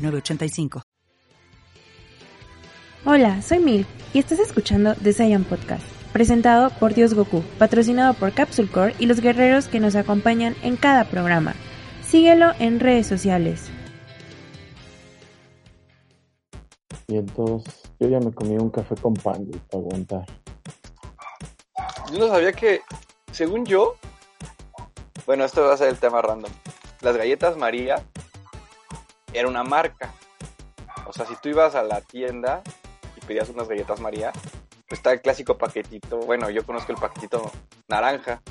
906985. Hola, soy Mil y estás escuchando The Saiyan Podcast, presentado por Dios Goku, patrocinado por Capsule Core y los guerreros que nos acompañan en cada programa. Síguelo en redes sociales. Y entonces yo ya me comí un café con pan para aguantar. Yo no sabía que, según yo, bueno, esto va a ser el tema random. Las galletas María era una marca. O sea, si tú ibas a la tienda y pedías unas galletas María, pues está el clásico paquetito. Bueno, yo conozco el paquetito naranja.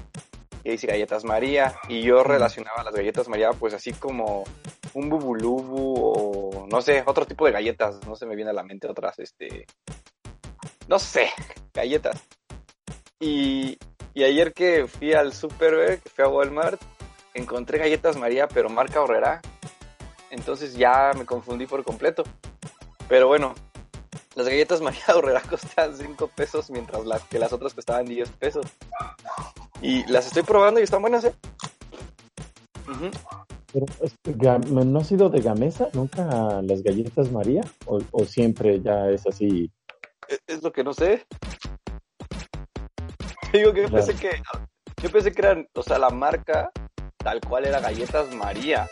Y dice galletas María. Y yo relacionaba las galletas María, pues así como un bubulubu o no sé, otro tipo de galletas. No se me viene a la mente otras, este. No sé, galletas. Y, y ayer que fui al super, que fui a Walmart, encontré galletas María, pero marca Horrera. Entonces ya me confundí por completo. Pero bueno, las galletas María Horrera costaban 5 pesos, mientras las que las otras costaban 10 pesos. Y las estoy probando y están buenas, ¿eh? Pero, ¿No ha sido de Gamesa nunca las galletas María? ¿O, o siempre ya es así? Es, es lo que no sé. Te digo que yo Claro. pensé que. Yo pensé que eran, o sea, la marca tal cual era Galletas María.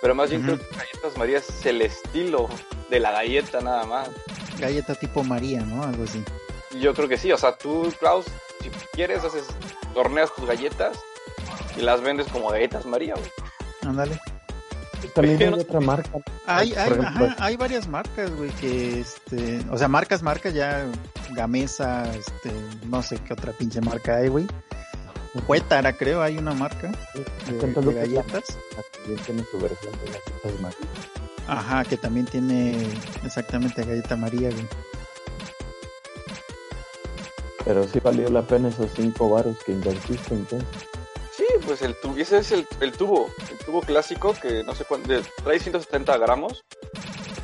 Pero más bien creo que Galletas María es el estilo de la galleta nada más. Galleta tipo María, ¿no? Algo así. Yo creo que sí, o sea, tú, Klaus, si quieres, haces, horneas tus galletas y las vendes como galletas María, güey. Ándale. También hay otra marca. Hay, hay, ajá, hay varias marcas, güey, que, este, o sea, marcas, marcas ya, Gamesa, este, no sé qué otra pinche marca hay, güey. Cuétara, creo, hay una marca de, de galletas. También tiene su versión de galletas María. Ajá, que también tiene exactamente galleta María, güey. Pero sí valió la pena esos cinco varos que invertiste entonces. Sí, pues el tubo, ese es el, el tubo, el tubo clásico que no sé cuánto, de- trae 170 gramos,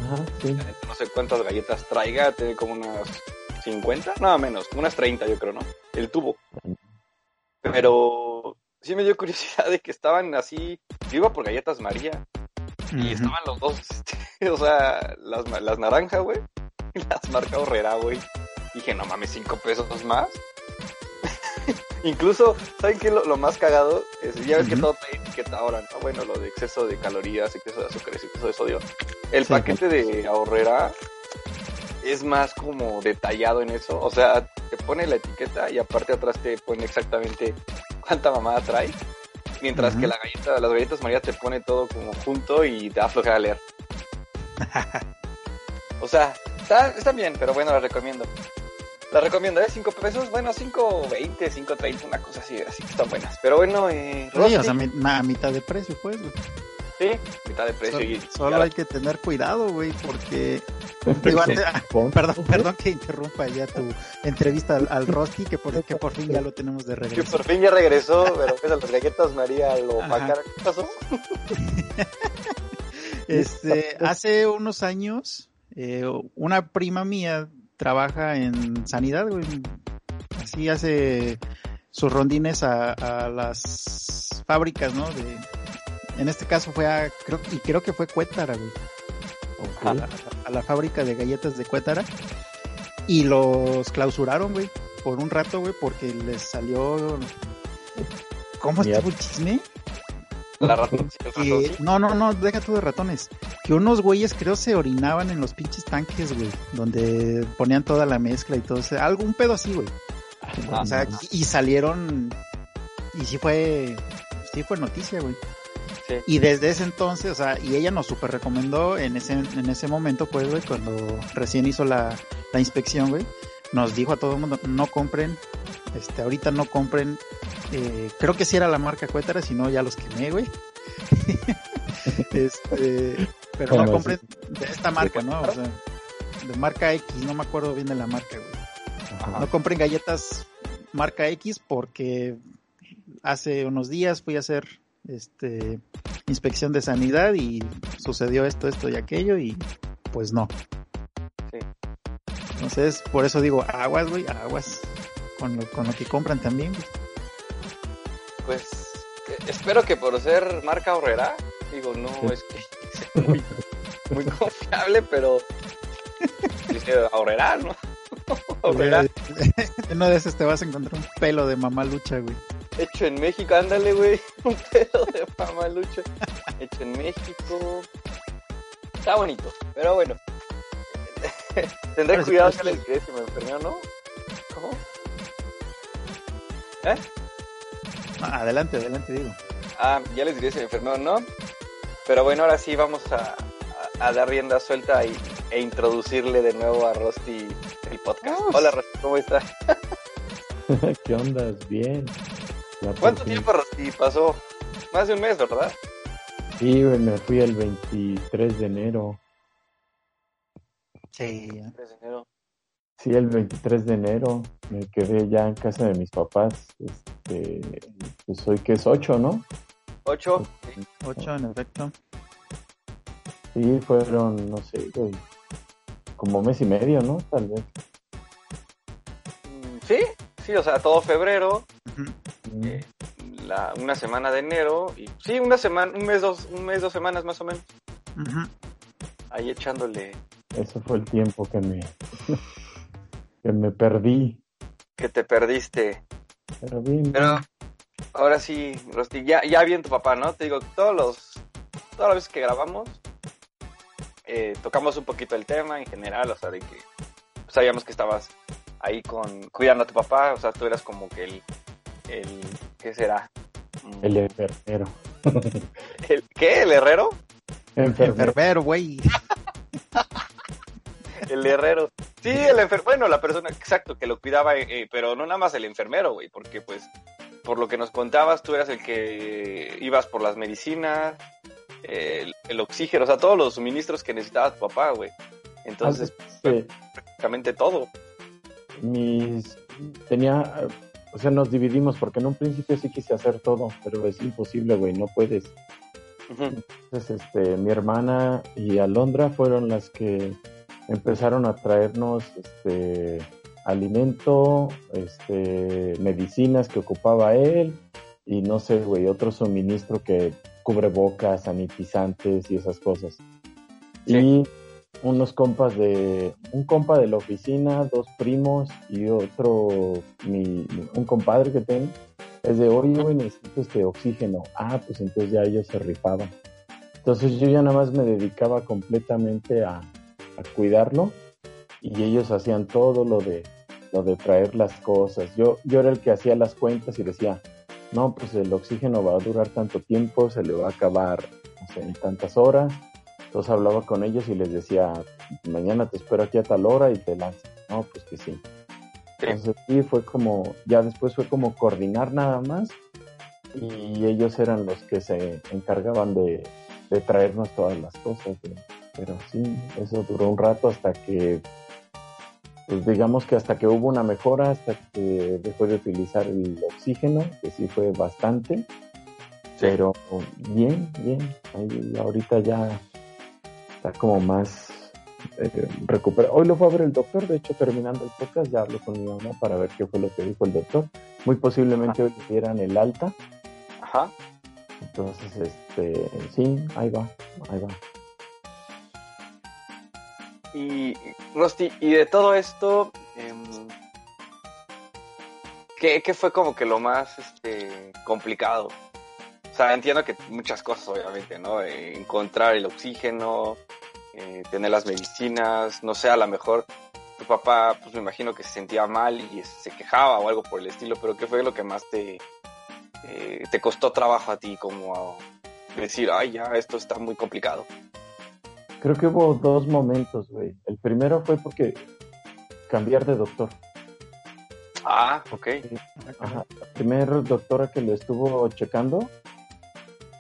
Ajá, sí. no sé cuántas galletas traiga, tiene como unas 50, nada menos, como unas 30 yo creo, ¿no? El tubo. Pero sí me dio curiosidad de que estaban así, yo iba por galletas María y estaban los dos, este, o sea, las, las naranjas, güey, y las marca Horrera, güey. Dije, no mames, 5 pesos más. Incluso, ¿saben qué? Lo, lo más cagado es, ya ves que todo trae etiqueta ahora, ¿no? Bueno, lo de exceso de calorías, exceso de azúcares, exceso de sodio. El Sí. paquete de ahorrera es más como detallado en eso. O sea, te pone la etiqueta y aparte atrás te pone exactamente cuánta mamada trae. Mientras que la galleta, las galletas María te pone todo como junto y te da flojera leer. O sea, está, están bien, pero bueno, las recomiendo. Las recomiendo, ¿eh? 5 pesos, bueno, 5.20, 5.30, una cosa así, así que están buenas. Pero bueno, eh, Sí, o sea, a mitad de precio, pues. Sí, mitad de precio. Solo, y, solo hay que tener cuidado, güey, porque... Digo, antes- ah, perdón, perdón que interrumpa ya tu entrevista al, al Rosti, que por, que por fin ya lo tenemos de Que regreso. por fin ya regresó, pero pues a las galletas María lo pacaron. ¿Qué pasó? Este, hace unos años, eh, una prima mía trabaja en sanidad, güey. Así hace sus rondines a, a las fábricas, ¿no? De, en este caso fue a, creo, y creo que fue Cuétara, güey. A la, a la fábrica de galletas de Cuétara. Y los clausuraron, güey, por un rato, güey, porque les salió... ¿Cómo Mierda. estuvo el chisme? La ratón, el sí. no, no, no, deja tú de ratones. Que unos güeyes creo se orinaban en los pinches tanques, güey. Donde ponían toda la mezcla y todo ese, algo, un pedo así, güey. Ah, O sea, y, y salieron, y sí fue, sí fue noticia, güey. Sí. Y desde ese entonces, o sea, y ella nos super recomendó en ese, en ese momento, pues, güey, cuando recién hizo la, la inspección, güey, nos dijo a todo el mundo, no compren, este, ahorita no compren, eh, creo que sí era la marca Cuétara, si no ya los quemé, güey. este, Pero no ¿Cómo compren de esta marca, ¿no? O sea, de marca X, no me acuerdo bien de la marca, güey. Ajá. No compren galletas marca X porque hace unos días fui a hacer este inspección de sanidad y sucedió esto, esto y aquello y pues no. Sí. Entonces, por eso digo, aguas, güey, aguas con lo, con lo que compran también. güey. Pues espero que por ser marca ahorrera, digo, no es que sea muy, muy confiable, pero ahorrera, ¿no? ahorrera, En una de esas te vas a encontrar un pelo de mamá lucha, güey. Hecho en México, ándale, güey, un pedo de mamalucha, hecho en México. Está bonito, pero bueno. Tendré cuidado es les diré si me enfermé o no. ¿Cómo? ¿Eh? Ah, adelante, adelante, digo. Ah, ya les diré si me enfermé o no. Pero bueno, ahora sí vamos a, a- a dar rienda suelta y, e introducirle de nuevo a Rusty el podcast. Hola Rusty, ¿cómo estás? ¿Qué onda? Bien. Ya ¿Cuánto fin. tiempo Rusty pasó? Más de un mes, ¿verdad? Sí, güey, me fui el 23 de enero. Sí. 3 de enero. Sí, el 23 de enero me quedé ya en casa de mis papás. Este, pues hoy que es 8, ¿no? 8. Ocho, en efecto. Sí, fueron, no sé, güey, como mes y medio, ¿no? Tal vez. Sí, sí, o sea, todo febrero, Eh, la, una semana de enero y sí, una semana, un mes, dos, un mes, dos semanas más o menos. Ahí echándole Eso fue el tiempo que me, que me perdí. que te perdiste. Pero bien, Pero ahora sí, Rusty, ya, ya bien tu papá, ¿no? Te digo, todos los, todas las veces que grabamos, eh, tocamos un poquito el tema en general, o sea, de que sabíamos que estabas ahí con, cuidando a tu papá, o sea, tú eras como que el, el, ¿qué será? Mm, el enfermero. ¿El qué? ¿El herrero? Enfermero. Enfermero, güey. El herrero. Sí, el enfermero. Bueno, la persona, exacto, que lo cuidaba, eh, eh, pero no nada más el enfermero, güey, porque pues, por lo que nos contabas, tú eras el que ibas por las medicinas, el, el oxígeno, o sea, todos los suministros que necesitaba tu papá, güey. Entonces, Sí, prácticamente todo. Mis tenía o sea nos dividimos porque en un principio sí quise hacer todo pero es imposible güey no puedes Ujú. entonces este mi hermana y Alondra fueron las que empezaron a traernos este alimento este medicinas que ocupaba él y no sé güey otro suministro que cubre bocas sanitizantes y esas cosas Sí. y unos compas de un compa de la oficina, dos primos y otro mi, un compadre que tengo. Es de oye güey necesito este oxígeno ah pues entonces ya ellos se rifaban. Entonces yo ya nada más me dedicaba completamente a, a cuidarlo y ellos hacían todo lo de lo de traer las cosas. Yo yo era el que hacía las cuentas y decía no pues el oxígeno va a durar tanto tiempo se le va a acabar no en tantas horas entonces hablaba con ellos y les decía, mañana te espero aquí a tal hora y te lanzo. No, pues que sí. Sí. Entonces sí, fue como, ya después fue como coordinar nada más y ellos eran los que se encargaban de, de traernos todas las cosas. güey. Pero sí, eso duró un rato hasta que, pues digamos que hasta que hubo una mejora, hasta que dejó de utilizar el oxígeno, que sí fue bastante. Pero bien, bien. Ahí ahorita ya está como más eh, recuperado. Hoy lo fue a ver el doctor, de hecho terminando el podcast ya hablé con mi mamá para ver qué fue lo que dijo el doctor. Muy posiblemente hoy le dieran el alta. Ajá. Entonces, este, sí, ahí va, ahí va. Y, Rusty, y de todo esto, em, ¿qué, qué fue como que lo más este, complicado? O sea, entiendo que muchas cosas, obviamente, ¿no? Eh, encontrar el oxígeno, eh, tener las medicinas, no sé, a lo mejor tu papá, pues me imagino que se sentía mal y se quejaba o algo por el estilo, pero ¿qué fue lo que más te, eh, te costó trabajo a ti? Como decir, ay, ya, esto está muy complicado. Creo que hubo dos momentos, güey. El primero fue porque cambiar de doctor. Ah, ok. Ajá. La primera doctora que lo estuvo checando,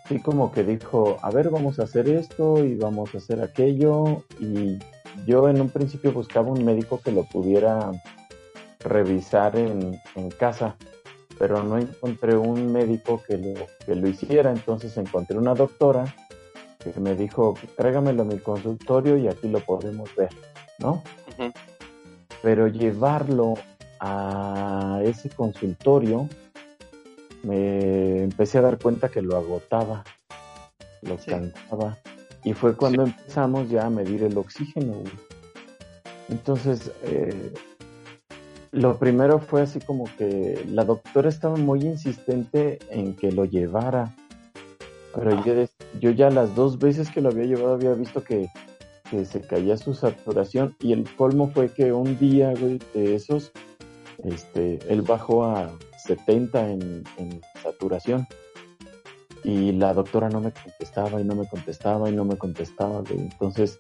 sí como que dijo, a ver, vamos a hacer esto y vamos a hacer aquello. Y yo en un principio buscaba un médico que lo pudiera revisar en, en casa, pero no encontré un médico que lo, que lo hiciera. Entonces encontré una doctora que me dijo, tráigamelo a mi consultorio y aquí lo podemos ver, ¿no? Pero llevarlo a ese consultorio, me empecé a dar cuenta que lo agotaba, lo Sí. cansaba. Y fue cuando empezamos ya a medir el oxígeno. güey. Entonces, eh, lo primero fue así como que la doctora estaba muy insistente en que lo llevara. Pero yo, ya las dos veces que lo había llevado había visto que, que se caía su saturación y el colmo fue que un día, güey, de esos, este, él bajó a 70 en, en saturación y la doctora no me contestaba y no me contestaba y no me contestaba, güey. Entonces,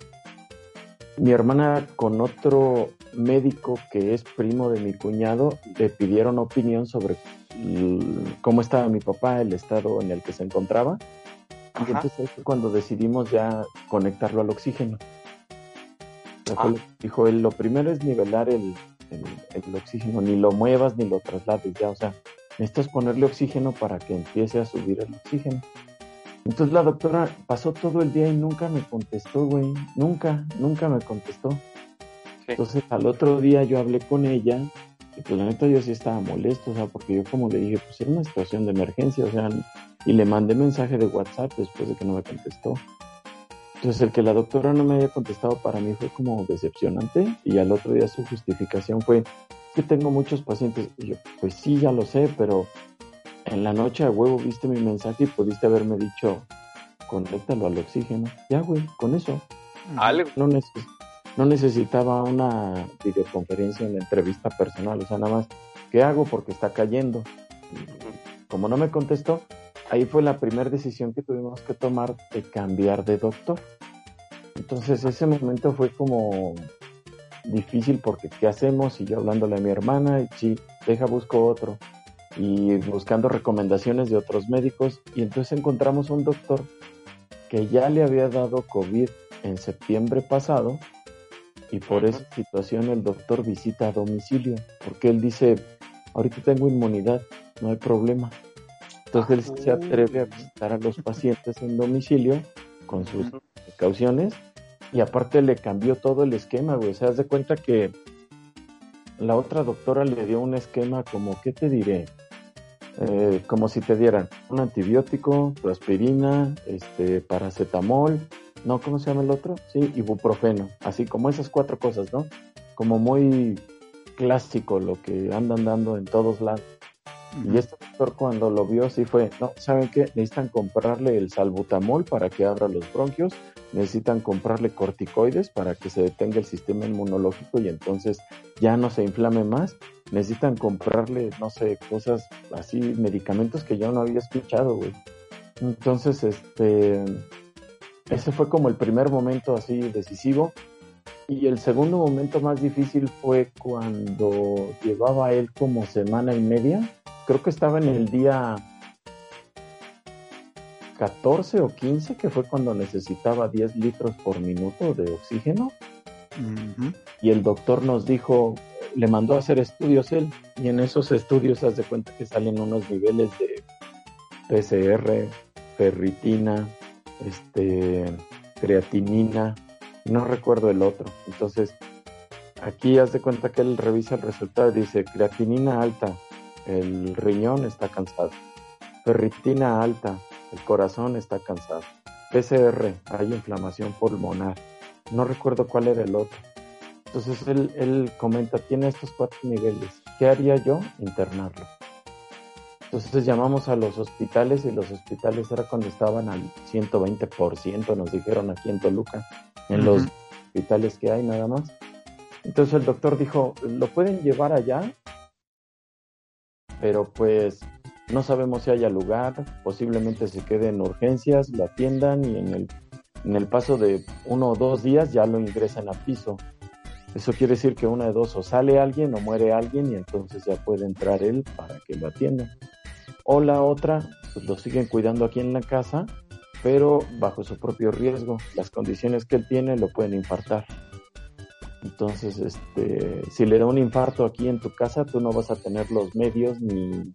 mi hermana con otro médico que es primo de mi cuñado le pidieron opinión sobre cómo estaba mi papá, el estado en el que se encontraba. Y entonces fue cuando decidimos ya conectarlo al oxígeno. Ah. dijo él, lo primero es nivelar el, el- el oxígeno, ni lo muevas ni lo traslades ya, o sea, necesitas ponerle oxígeno para que empiece a subir el oxígeno. Entonces la doctora pasó todo el día y nunca me contestó, güey, nunca, nunca me contestó. Sí. Entonces al otro día yo hablé con ella y pues la neta yo sí estaba molesto, o sea, porque yo como le dije, pues era una situación de emergencia, o sea, y le mandé mensaje de WhatsApp después de que no me contestó. Entonces el que la doctora no me haya contestado para mí fue como decepcionante y al otro día su justificación fue que tengo muchos pacientes. Y yo, pues sí, ya lo sé, pero en la noche a huevo viste mi mensaje y pudiste haberme dicho, conéctalo al oxígeno. Ya, güey, con eso. Algo. No, neces- no necesitaba una videoconferencia, una entrevista personal, o sea, nada más, ¿qué hago? Porque está cayendo. Como no me contestó, ahí fue la primera decisión que tuvimos que tomar de cambiar de doctor. Entonces ese momento fue como difícil porque ¿qué hacemos? Y yo hablándole a mi hermana, y sí, deja, busco otro. Y buscando recomendaciones de otros médicos. Y entonces encontramos un doctor que ya le había dado COVID en septiembre pasado. Y por esa situación el doctor visita a domicilio. Porque él dice, ahorita tengo inmunidad, no hay problema. Entonces él se atreve a visitar a los pacientes en domicilio con sus. Precauciones y aparte le cambió todo el esquema, güey. O sea, de cuenta que la otra doctora le dio un esquema como, ¿qué te diré? Eh, como si te dieran un antibiótico, tu aspirina, este, paracetamol, no, ¿cómo se llama el otro? Sí, ibuprofeno, así como esas cuatro cosas, ¿no? Como muy clásico lo que andan dando en todos lados. Y este doctor cuando lo vio sí fue, no, ¿saben qué? Necesitan comprarle el salbutamol para que abra los bronquios, necesitan comprarle corticoides para que se detenga el sistema inmunológico y entonces ya no se inflame más, necesitan comprarle, no sé, cosas así, medicamentos que yo no había escuchado, güey. Entonces, este, ese fue como el primer momento así decisivo. Y el segundo momento más difícil fue cuando llevaba él como semana y media creo que estaba en el día 14 o 15, que fue cuando necesitaba 10 litros por minuto de oxígeno. Y el doctor nos dijo, le mandó a hacer estudios él, y en esos estudios haz de cuenta que salen unos niveles de PCR, ferritina, este, creatinina, no recuerdo el otro. Entonces, aquí haz de cuenta que él revisa el resultado y dice, creatinina alta, el riñón está cansado. Ferritina alta, el corazón está cansado. PCR, hay inflamación pulmonar. No recuerdo cuál era el otro. Entonces él, él comenta, tiene estos cuatro niveles. ¿Qué haría yo? Internarlo. Entonces llamamos a los hospitales y los hospitales era cuando estaban al 120%, nos dijeron aquí en Toluca, en los hospitales que hay nada más. Entonces el doctor dijo, lo pueden llevar allá, pero pues no sabemos si haya lugar, posiblemente se quede en urgencias, lo atiendan y en el, en el paso de uno o dos días ya lo ingresan a piso. Eso quiere decir que una de dos o sale alguien o muere alguien y entonces ya puede entrar él para que lo atiendan. O la otra, pues lo siguen cuidando aquí en la casa, pero bajo su propio riesgo. Las condiciones que él tiene lo pueden infartar. Entonces, este, si le da un infarto aquí en tu casa, tú no vas a tener los medios ni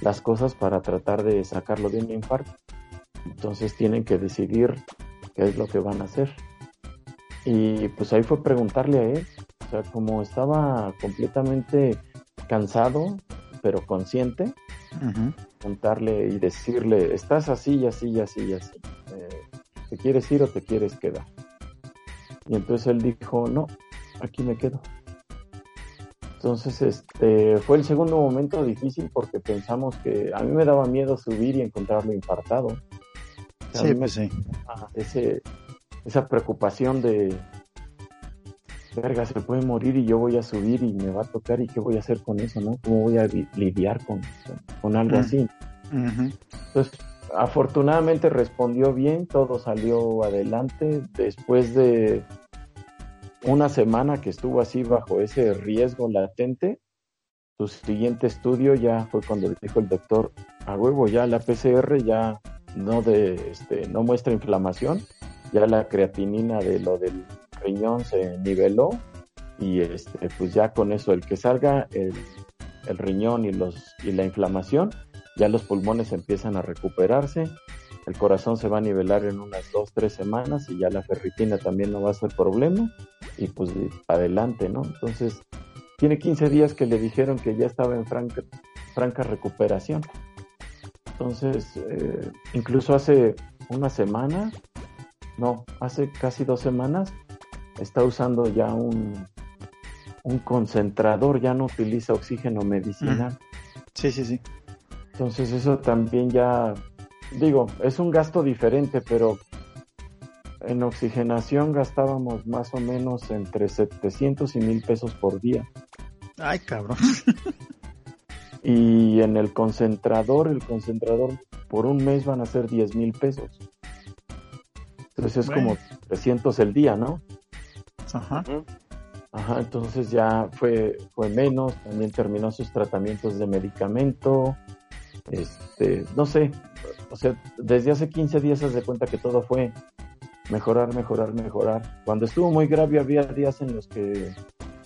las cosas para tratar de sacarlo de un infarto. Entonces tienen que decidir qué es lo que van a hacer. Y pues ahí fue preguntarle a él, o sea, como estaba completamente cansado, pero consciente, preguntarle y decirle, estás así y así y así y así. Eh, ¿Te quieres ir o te quieres quedar? Y entonces él dijo, no, aquí me quedo. Entonces, este, fue el segundo momento difícil porque pensamos que a mí me daba miedo subir y encontrarlo infartado. sí, pues sí. Ese, esa preocupación de, verga, se puede morir y yo voy a subir y me va a tocar y qué voy a hacer con eso, ¿no? ¿Cómo voy a lidiar con, con algo mm. así? Entonces, afortunadamente respondió bien, todo salió adelante. Después de una semana que estuvo así bajo ese riesgo latente, su siguiente estudio ya fue cuando dijo el doctor, a huevo, ya la PCR ya no, de, este, no muestra inflamación, ya la creatinina de lo del riñón se niveló y este, pues ya con eso, el que salga el, el riñón y, los, y la inflamación, ya los pulmones empiezan a recuperarse, el corazón se va a nivelar en unas dos, tres semanas y ya la ferritina también no va a ser problema y pues adelante, ¿no? Entonces, tiene 15 días que le dijeron que ya estaba en franca, franca recuperación. Entonces, eh, incluso hace una semana, no, hace casi dos semanas, está usando ya un, un concentrador, ya no utiliza oxígeno medicinal. Sí, sí, sí. Entonces eso también ya digo, es un gasto diferente, pero en oxigenación gastábamos más o menos entre 700 y 1000 pesos por día. Ay, cabrón. y en el concentrador, el concentrador por un mes van a ser 10 mil pesos. Entonces es como 300 el día, ¿no? Ajá. Ajá, entonces ya fue, fue menos, también terminó sus tratamientos de medicamento, este, no sé, o sea, desde hace 15 días se de cuenta que todo fue mejorar, mejorar, mejorar. Cuando estuvo muy grave había días en los que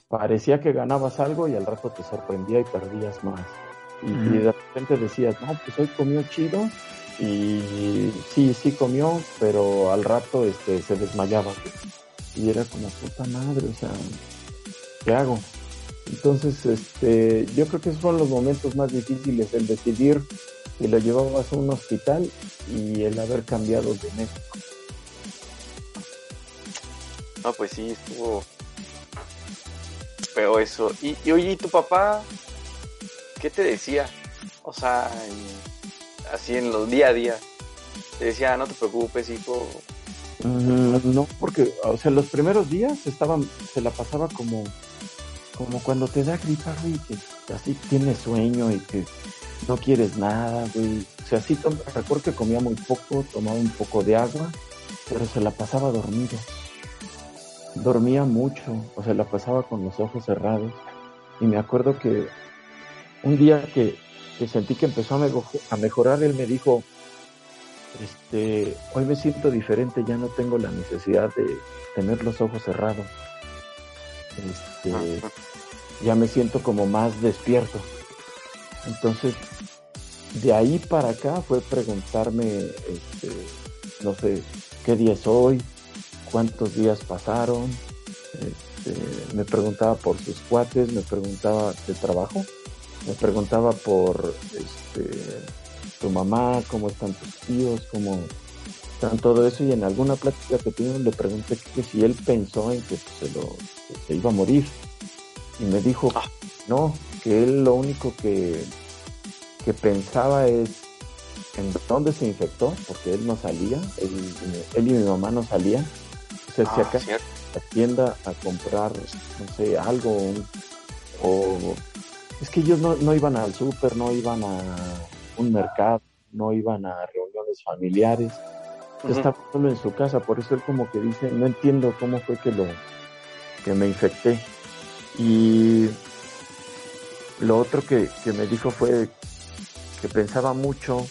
parecía que ganabas algo y al rato te sorprendía y perdías más. Y, de repente decías, no, pues hoy comió chido y sí, sí comió, pero al rato este, se desmayaba. Y era como puta madre, o sea, ¿qué hago? Entonces, este, yo creo que esos fueron los momentos más difíciles, el decidir y lo llevabas a un hospital y el haber cambiado de México. No, pues sí, estuvo pero eso. Y, y oye, ¿y tu papá qué te decía? O sea, así en los día a día. Te decía, no te preocupes, hijo. Mm, no, porque, o sea, los primeros días estaban, se la pasaba como, como cuando te da gripa, y que así tienes sueño y que no quieres nada, güey. O sea, sí, recuerdo que comía muy poco, tomaba un poco de agua, pero se la pasaba dormido. Dormía mucho, o sea, la pasaba con los ojos cerrados. Y me acuerdo que un día que, sentí que empezó a, mejorar, él me dijo, este, hoy me siento diferente, ya no tengo la necesidad de tener los ojos cerrados. Este, ya me siento como más despierto. Entonces, de ahí para acá fue preguntarme, este, no sé, qué día es hoy, cuántos días pasaron, este, me preguntaba por sus cuates, me preguntaba de trabajo, me preguntaba por este, tu mamá, cómo están tus tíos, cómo están todo eso y en alguna plática que tuvimos le pregunté que si él pensó en que se lo se iba a morir y me dijo ah. no que él lo único que, que pensaba es en dónde se infectó, porque él no salía, él, y mi mamá no salían. O sea, si ah, acá la tienda a comprar, no sé, algo, o es que ellos no, no iban al súper, no iban a un mercado, no iban a reuniones familiares, estaba solo en su casa, por eso él como que dice, no entiendo cómo fue que lo que me infecté. Y lo otro que, me dijo fue que pensaba mucho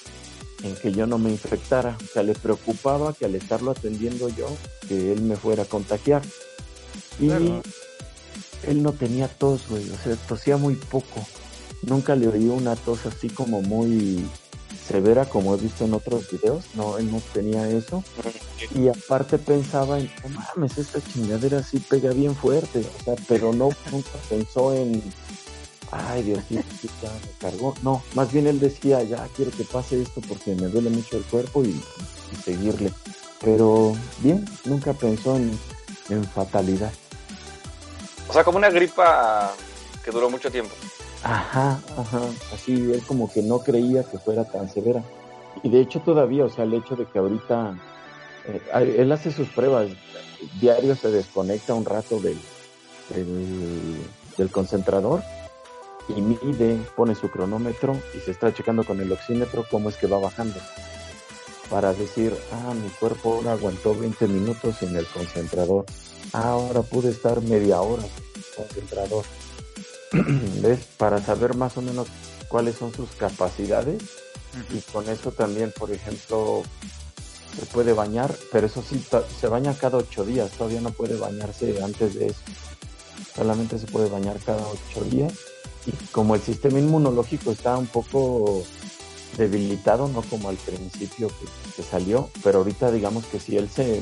en que yo no me infectara. O sea, le preocupaba que al estarlo atendiendo yo, que él me fuera a contagiar. Y Claro. él no tenía tos, güey. O sea, tosía muy poco. Nunca le oí una tos así como muy severa como he visto en otros videos. No, él no tenía eso. Y aparte pensaba en, no mames, esta chingadera sí pega bien fuerte. O sea, pero no, nunca pensó en, ay Dios mío, sí, ya me cargó. No, más bien él decía, ya quiero que pase esto porque me duele mucho el cuerpo y, y seguirle. Pero bien, nunca pensó en, en fatalidad. O sea, como una gripa que duró mucho tiempo. Ajá, ajá, así él como que no creía que fuera tan severa. Y de hecho todavía, o sea, el hecho de que ahorita eh, él hace sus pruebas, diario se desconecta un rato del, del, del concentrador y mide, pone su cronómetro y se está checando con el oxímetro cómo es que va bajando. Para decir, ah, mi cuerpo ahora aguantó 20 minutos en el concentrador. Ah, ahora pude estar media hora el concentrador. ¿Ves? Para saber más o menos cuáles son sus capacidades y con eso también, por ejemplo, se puede bañar, pero eso sí, se baña cada ocho días, todavía no puede bañarse antes de eso. Solamente se puede bañar cada ocho días y como el sistema inmunológico está un poco debilitado, no como al principio que, que salió, pero ahorita digamos que si él se,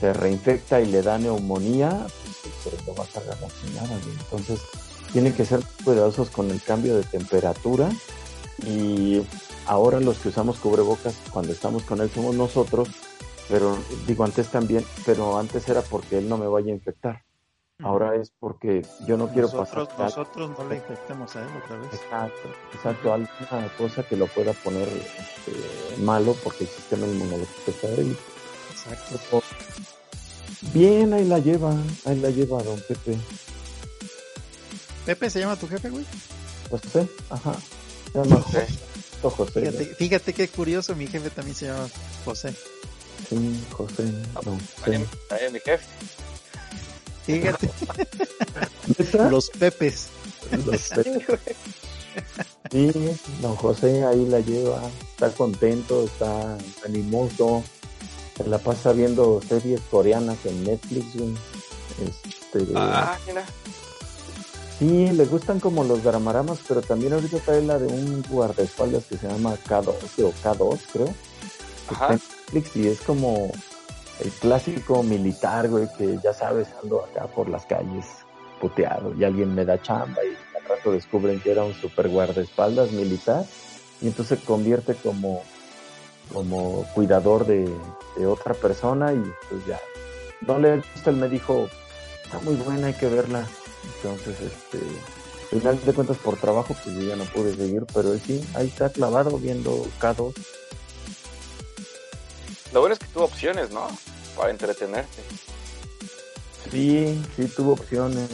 se reinfecta y le da neumonía, pues se lo va a güey. Entonces, tienen que ser cuidadosos con el cambio de temperatura y ahora los que usamos cubrebocas cuando estamos con él somos nosotros, pero digo antes también, pero antes era porque él no me vaya a infectar. Ahora es porque yo no quiero nosotros, pasar nosotros no le infectemos a él otra vez. Exacto, exacto, alguna cosa que lo pueda poner este, malo porque el sistema inmunológico está débil. Exacto. Bien, ahí la lleva, ahí la lleva don Pepe. Pepe se llama tu jefe, güey. José, ajá. Se llama José. José. Fíjate, fíjate qué curioso, mi jefe también se llama José. Sí, José. Don También, José. mi jefe. Fíjate, los Pepes. Los Pepe. Sí, don José ahí la lleva, está contento, está animoso, se la pasa viendo series coreanas en Netflix, güey. Este, Ah, mira. Sí, le gustan como los dramaramas, pero también ahorita trae la de un guardaespaldas que se llama K12 o K2, creo. que Está en Netflix y es como el clásico militar, güey, que ya sabes, ando acá por las calles puteado y alguien me da chamba y al rato descubren que era un super guardaespaldas militar y entonces se convierte como, como cuidador de, otra persona y pues ya. No le gusta, él me dijo, está muy buena, hay que verla. Entonces, este, al final de cuentas por trabajo, pues yo ya no pude seguir, pero sí, ahí está clavado viendo K2. Lo bueno es que tuvo opciones, ¿no? Para entretenerte. Sí, sí tuvo opciones.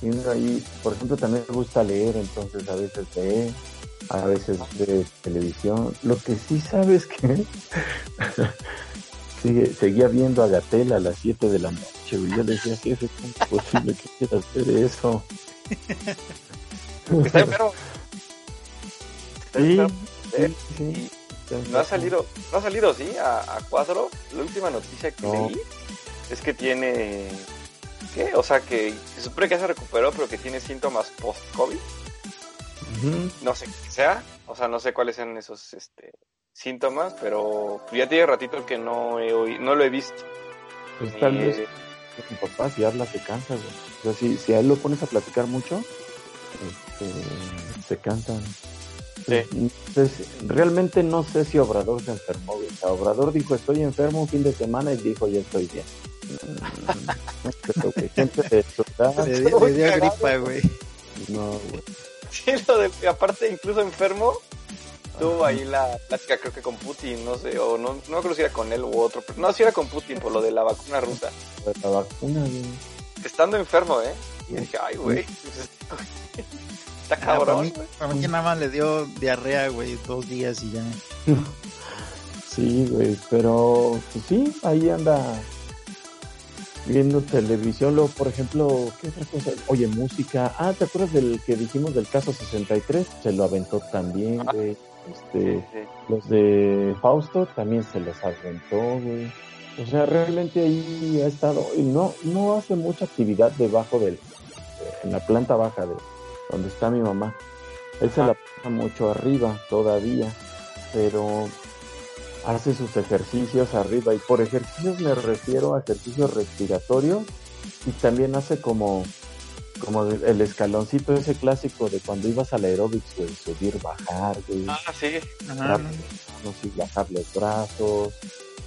Viendo ahí, por ejemplo, también me gusta leer, entonces a veces lee, a veces ve televisión. Lo que sí sabes que sigue, seguía viendo a Gatel a las 7 de la noche. güey. Yo le decía, jefe, ¿cómo es posible que quieras hacer eso? Está Sí, enfermo. sí, sí. Y no ha salido, no ha salido, sí, a, a cuadro. La última noticia que No. leí es que tiene, ¿qué? O sea, que se supone que ya se recuperó, pero que tiene síntomas post-COVID. No sé qué sea, o sea, no sé cuáles sean esos este, síntomas, pero ya tiene ratito que no, he oí- no lo he visto. Pues tal vez eh, mi papá si habla se cansa, güey. O sea, si, si a él lo pones a platicar mucho, este, se cansan. Sí. Entonces, realmente no sé si Obrador se enfermó, güey. O sea, Obrador dijo, estoy enfermo un fin de semana y dijo, ya estoy bien. Mm, Le, di- le dio gripa, güey. no, güey. Sí, lo de, aparte, incluso enfermo, tuvo ahí la plática, creo que con Putin, no sé, o no, no creo si era con él u otro, pero no, si era con Putin por lo de la vacuna rusa. De la vacuna, güey. Estando enfermo, ¿eh? Y dije, ay, güey, está Ah, cabrón, para mí que nada más le dio diarrea, güey, dos días y ya. Sí, güey, pero pues sí, ahí anda viendo televisión, luego, por ejemplo, ¿qué otra cosa? Oye, música. Ah, ¿te acuerdas del que dijimos del caso 63? Se lo aventó también, Ah. güey. Este, Sí. los de Fausto también se los aventó, güey. O sea, realmente ahí ha estado, y no, no hace mucha actividad debajo del, en la planta baja de donde está mi mamá. Él se Ah. la pasa mucho arriba todavía, pero hace sus ejercicios arriba y por ejercicios me refiero a ejercicios respiratorios y también hace como como el escaloncito ese clásico de cuando ibas al aeróbics, güey, subir, bajar, güey, Ah, sí. Ajá. no sé, bajar los brazos,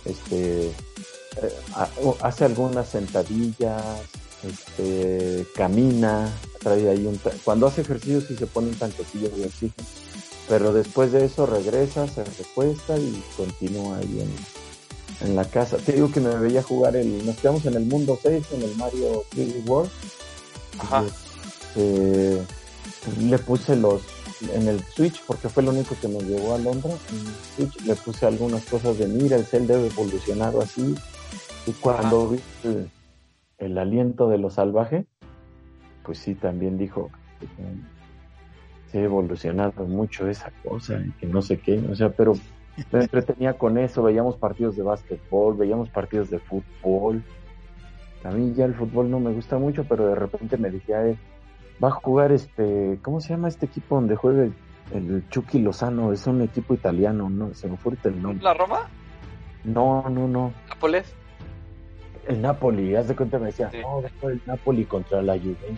este, eh, hace algunas sentadillas, este, camina, trae ahí un, cuando hace ejercicio sí se pone un tanquecillo de oxígeno, pero después de eso regresa, se recuesta y continúa ahí en, en la casa. Te digo que me veía jugar el, nos quedamos en el mundo 6, en el Mario 3D World, Ajá. eh, le puse los en el Switch porque fue lo único que nos llevó a Londres en el Switch le puse algunas cosas de mira el Zelda evolucionado así y cuando vi el, el aliento de lo salvaje pues sí también dijo eh, se ha evolucionado mucho esa cosa y que no sé qué o sea pero me entretenía con eso veíamos partidos de básquetbol veíamos partidos de fútbol a mí ya el fútbol no me gusta mucho, pero de repente me dije, "Ay, va a jugar este, ¿cómo se llama este equipo donde juega el, el Chucky Lozano? Es un equipo italiano, ¿no? Se me fue el nombre. ¿La Roma? No, no, no. ¿Nápoles? El Napoli, haz de cuenta, me decía, Sí. no, el Napoli contra la Juventus.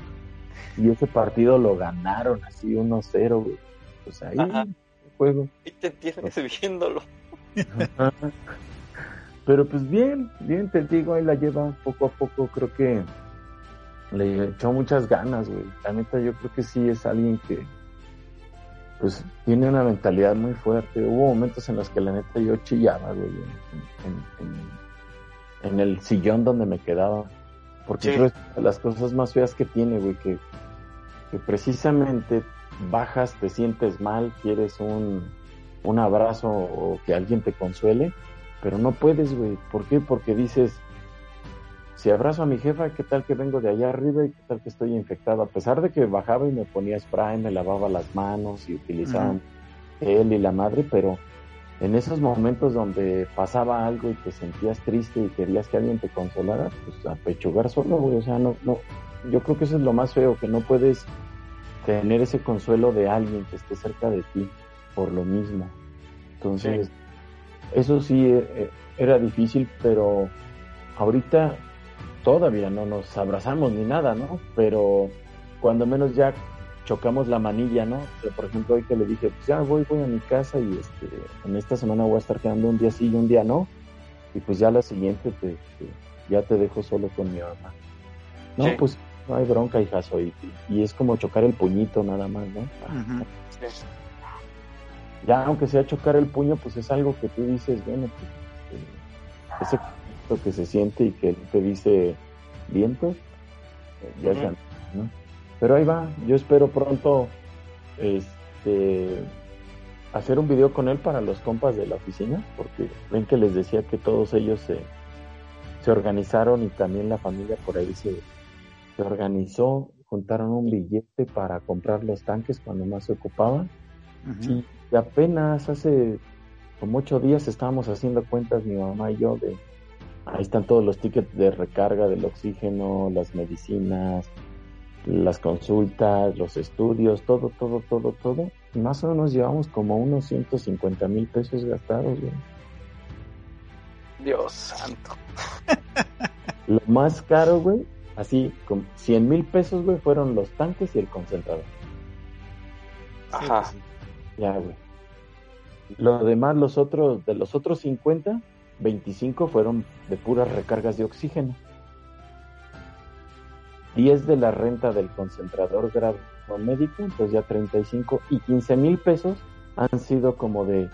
Y ese partido lo ganaron así 1-0, güey. Pues ahí, Ajá. el juego. Y te tienes viéndolo. Ajá. Pero pues bien, bien, te digo, ahí la lleva poco a poco, creo que le echó muchas ganas, güey. La neta, yo creo que sí es alguien que, pues, tiene una mentalidad muy fuerte. Hubo momentos en los que la neta yo chillaba, güey, en, en- en- en el sillón donde me quedaba. Porque Sí. creo que es de las cosas más feas que tiene, güey, que, que precisamente bajas, te sientes mal, quieres un, un abrazo o que alguien te consuele, pero no puedes, güey. ¿Por qué? Porque dices, si abrazo a mi jefa, ¿qué tal que vengo de allá arriba y qué tal que estoy infectado? A pesar de que bajaba y me ponía spray, me lavaba las manos y utilizaba él y la madre, pero en esos momentos donde pasaba algo y te sentías triste y querías que alguien te consolara, pues apechugar solo, güey. O sea, no, no, yo creo que eso es lo más feo, que no puedes tener ese consuelo de alguien que esté cerca de ti por lo mismo. Entonces, eso sí eh, eh, era difícil, pero ahorita todavía no nos abrazamos ni nada, ¿no? Pero cuando menos ya chocamos la manilla, ¿no? O sea, por ejemplo, hoy que le dije, pues ya voy, voy a mi casa y este, en esta semana voy a estar quedando un día sí y un día no. Y pues ya la siguiente te, te- ya te dejo solo con mi mamá. No, Sí. pues no hay bronca, hijazo. Y, y es como chocar el puñito nada más, ¿no? Ujú. ya aunque sea chocar el puño, pues es algo que tú dices, bueno, pues eh, ese que se siente y que él te dice viento, eh, ya Ujú. ganancia, ¿no? Pero ahí va, yo espero pronto este hacer un video con él para los compas de la oficina, porque ven que les decía que todos ellos se, se organizaron y también la familia por ahí se, se organizó, juntaron un billete para comprar los tanques cuando más se ocupaban. Y apenas hace como ocho días estábamos haciendo cuentas mi mamá y yo de ahí están todos los tickets de recarga del oxígeno, las medicinas, las consultas, los estudios, todo, todo, todo, todo. Y más o menos llevamos como unos 150 mil pesos gastados, güey. Dios santo. Lo más caro, güey, así, como 100 mil pesos, güey, fueron los tanques y el concentrador. Ajá. Ya, güey. Lo demás, los otros, de los otros 50, 25 fueron de puras recargas de oxígeno. 10 de la renta del concentrador grado médico, entonces ya 35 y 15 mil pesos han sido como de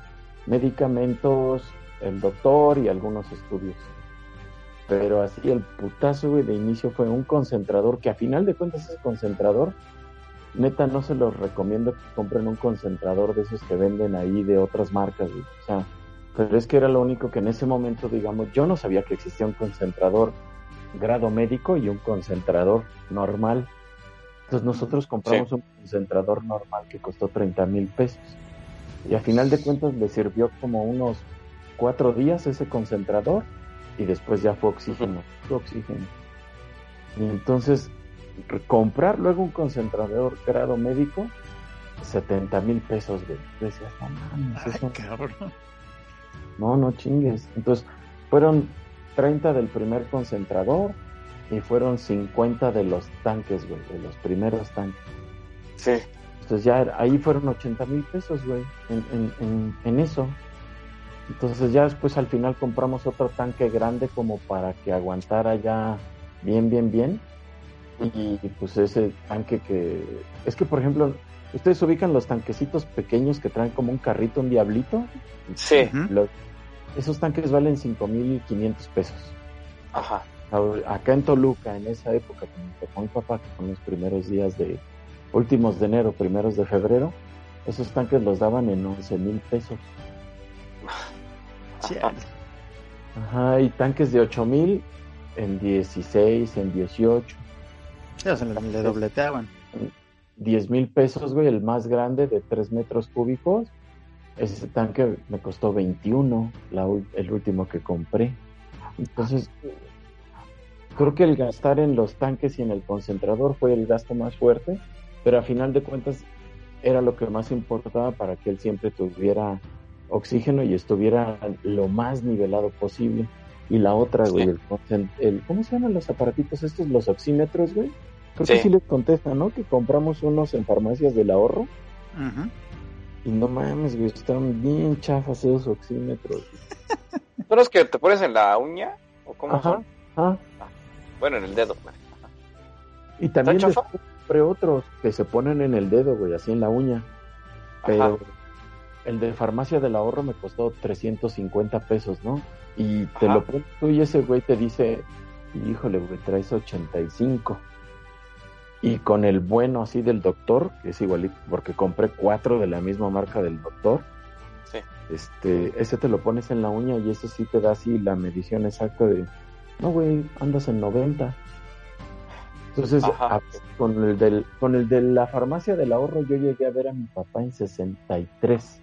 medicamentos, el doctor y algunos estudios. Pero así el putazo, de inicio fue un concentrador que a final de cuentas ese concentrador neta no se los recomiendo que compren un concentrador de esos que venden ahí de otras marcas. O sea, pero es que era lo único que en ese momento, digamos, yo no sabía que existía un concentrador grado médico y un concentrador normal. Entonces nosotros compramos un concentrador normal que costó 30 mil pesos. Y a final de cuentas le sirvió como unos cuatro días ese concentrador y después ya fue oxígeno, fue oxígeno. Y entonces comprar luego un concentrador grado médico, 70 mil pesos, güey. Decías, no mames, eso... No, no chingues. Entonces, fueron 30 del primer concentrador y fueron 50 de los tanques, güey, de los primeros tanques. Sí. Entonces ya ahí fueron 80 mil pesos, güey, en, en, en, en, eso. Entonces ya después al final compramos otro tanque grande como para que aguantara ya bien, bien, bien. Y pues ese tanque que... Es que, por ejemplo, ¿ustedes ubican los tanquecitos pequeños que traen como un carrito, un diablito? Sí. Los, esos tanques valen 5.500 pesos. Ajá. Acá en Toluca, en esa época, con mi papá, que son los primeros días de... Últimos de enero, primeros de febrero, esos tanques los daban en 11 mil pesos. Ajá, y tanques de 8 mil en 16, en 18. Ya se le, le dobleteaban. 10 mil pesos, güey, el más grande de 3 metros cúbicos. Ese tanque me costó 21, la, el último que compré. Entonces, creo que el gastar en los tanques y en el concentrador fue el gasto más fuerte, pero a final de cuentas era lo que más importaba para que él siempre tuviera oxígeno y estuviera lo más nivelado posible. Y la otra, güey, sí. el, el, ¿cómo se llaman los aparatitos estos? Los oxímetros, güey. Creo sí. que sí les contesta, ¿no? Que compramos unos en farmacias del ahorro. Uh -huh. Y no mames, güey, están bien chafas esos oxímetros. ¿Son los que te pones en la uña? ¿O cómo Ajá, son? ajá. Bueno, en el dedo. Y también compré otros que se ponen en el dedo, güey, así en la uña. Pero Ajá. el de farmacia del ahorro me costó 350 pesos, ¿no? Y te Ajá. lo pones tú y ese güey te dice, híjole, güey, traes 85. Y con el bueno así del doctor, que es igualito, porque compré cuatro de la misma marca del doctor, Sí. este, ese te lo pones en la uña y ese sí te da así la medición exacta de, no, güey, andas en 90. Entonces, a- con el del, con el de la farmacia del ahorro, yo llegué a ver a mi papá en 63.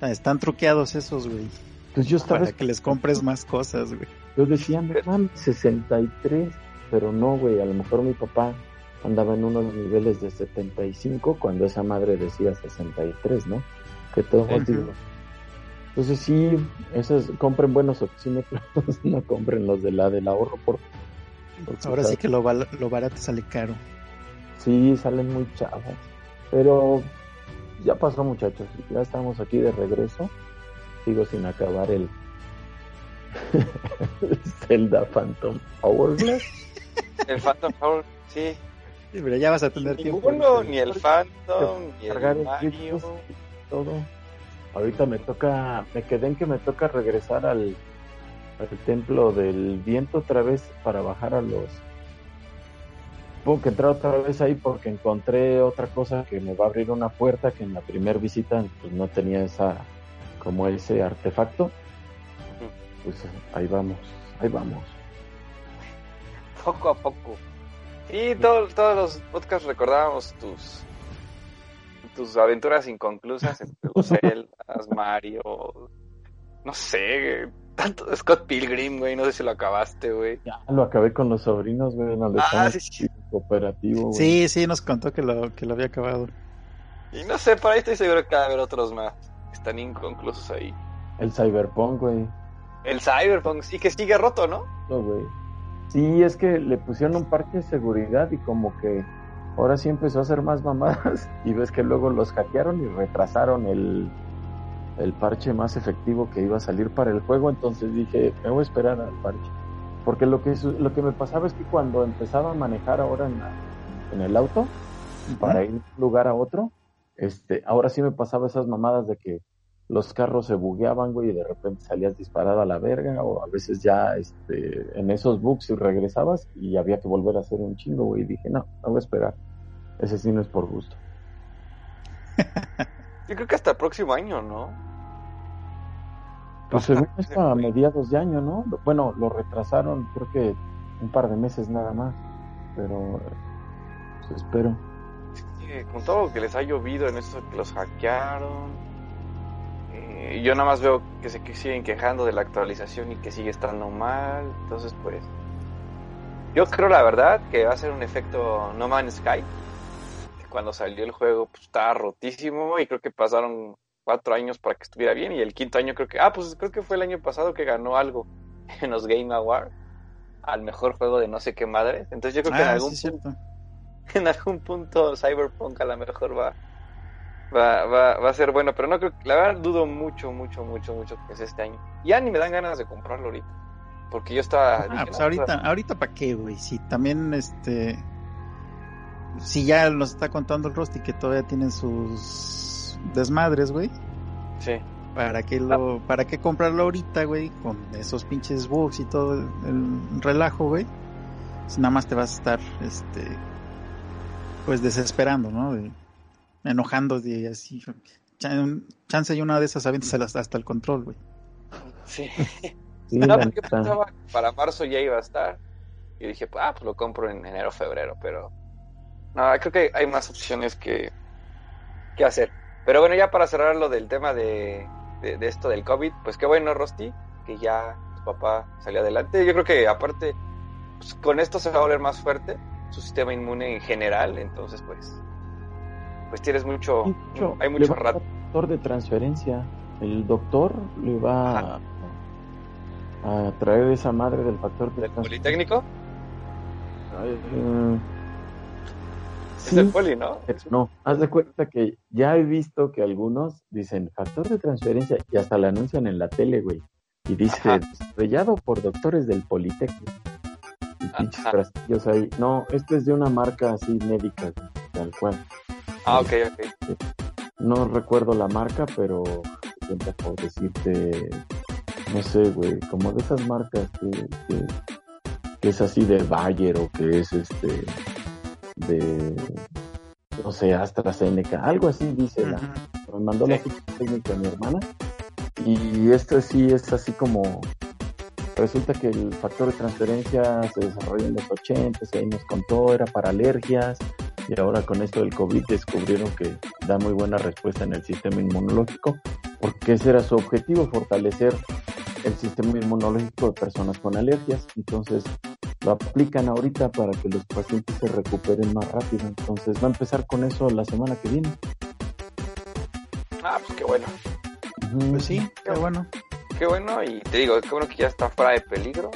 Ah, Están truqueados esos, güey. Entonces yo estaba, Para que les compres más cosas, güey. yo decía, mames, 63, pero no, güey, a lo mejor mi papá andaba en unos niveles de 75 cuando esa madre decía 63, ¿no? Que todo Ujú. digo. Entonces sí, esos compren buenos oxímetros, no compren los de la del ahorro por, porque Ahora sí que lo, lo barato sale caro. Sí, salen muy chavas. Pero ya pasó, muchachos. Ya estamos aquí de regreso. Sigo sin acabar el Zelda Phantom Hourglass. El Phantom Power, sí. Sí, pero ya vas a tener tiempo. Ninguno, ni el Phantom, ni el Mario. Todo. Ahorita me toca, me quedé en que me toca regresar al, al templo del viento otra vez para bajar a los. Tengo que entrar otra vez ahí porque encontré otra cosa que me va a abrir una puerta que en la primera visita pues no tenía esa como ese artefacto. Pues ahí vamos, ahí vamos. Poco a poco. Y todo- todos los podcasts recordábamos tus tus aventuras inconclusas entre los Zeldas, Mario, no sé, tanto Scott Pilgrim, güey, no sé si lo acabaste, güey. Ya lo acabé con los sobrinos, güey, en el Ah, sí, sí. cooperativo, güey. Sí, sí, nos contó que lo, que lo había acabado. Y no sé, por ahí estoy seguro que va a haber otros más que están inconclusos ahí. El Cyberpunk, güey. El Cyberpunk sí que sigue roto, ¿no? No, güey. Sí, es que le pusieron un parche de seguridad y como que ahora sí empezó a hacer más mamadas y ves que luego los hackearon y retrasaron el, el parche más efectivo que iba a salir para el juego, entonces dije, me voy a esperar al parche. Porque lo que, lo que me pasaba es que cuando empezaba a manejar ahora en, la- en el auto, para ir de un lugar a otro, este, ahora sí me pasaba esas mamadas de que los carros se bugueaban, güey, y de repente salías disparado a la verga, o a veces ya este, en esos bugs y regresabas y había que volver a hacer un chingo, güey, y dije, no, no voy a esperar. Ese sí no es por gusto. Yo creo que hasta el próximo año, ¿no? Pues según esto a mediados de año, ¿no? Bueno, lo retrasaron, creo que un par de meses nada más, pero pues, espero. con todo lo que les ha llovido en esto que los hackearon, eh, yo nada más veo que se siguen quejando de la actualización y que sigue estando mal, entonces pues yo creo la verdad que va a ser un efecto No Man's Sky. Cuando salió el juego pues, estaba rotísimo y creo que pasaron cuatro años para que estuviera bien y el quinto año creo que, ah, pues creo que fue el año pasado que ganó algo en los Game Awards al mejor juego de no sé qué madre. Entonces yo creo que en, ah, algún punto, en algún punto Cyberpunk a lo mejor va, va, va, va a ser bueno, pero no creo, la verdad dudo mucho, mucho, mucho, mucho que sea este año. Ya ni me dan ganas de comprarlo ahorita. Porque yo estaba. Ah, pues ahorita, ahorita para qué, güey. Si también, este. Si ya nos está contando el Rusty que todavía tienen sus desmadres, güey. Sí. ¿Para qué, lo, ¿Para qué comprarlo ahorita, güey? Con esos pinches bugs y todo el, relajo, güey. Si nada más te vas a estar, este. Pues desesperando, ¿no? De, enojando de así. Chance y una de esas avientas hasta el control, güey. Sí. no, porque pensaba para marzo ya iba a estar. Y dije, pues, ah, pues lo compro en enero, febrero, pero... No, creo que hay más opciones que, que hacer. Pero bueno, ya para cerrar lo del tema de, de, esto del COVID, pues qué bueno, Rosti, que ya tu papá salió adelante. Yo creo que aparte, pues, con esto se va a volver más fuerte su sistema inmune en general, entonces pues pues tienes mucho, hay mucho rato. Doctor de transferencia, el doctor le va a traer esa madre del factor de ¿Del Politécnico? Eh, es el poli, ¿no? No, haz de cuenta que ya he visto que algunos dicen factor de transferencia y hasta lo anuncian en la tele, güey. Y dice, estrellado por doctores del Politécnico. Y pinches ahí. No, esto es de una marca así médica, tal cual. Ah, ok, ok. No recuerdo la marca, pero cuenta por decirte no sé, güey, como de esas marcas que, que, es así de Bayer o que es este de no sé, AstraZeneca, algo así dice la, me mandó la ficha técnica mi hermana y esto sí es así como resulta que el factor de transferencia se desarrolló en los 80, ahí nos contó, era para alergias y ahora con esto del COVID descubrieron que da muy buena respuesta en el sistema inmunológico porque ese era su objetivo, fortalecer el sistema inmunológico de personas con alergias. Entonces lo aplican ahorita para que los pacientes se recuperen más rápido. Entonces va a empezar con eso la semana que viene. Ah, pues qué bueno. Pues sí, qué bueno. Qué bueno y te digo, qué bueno que ya está fuera de peligro.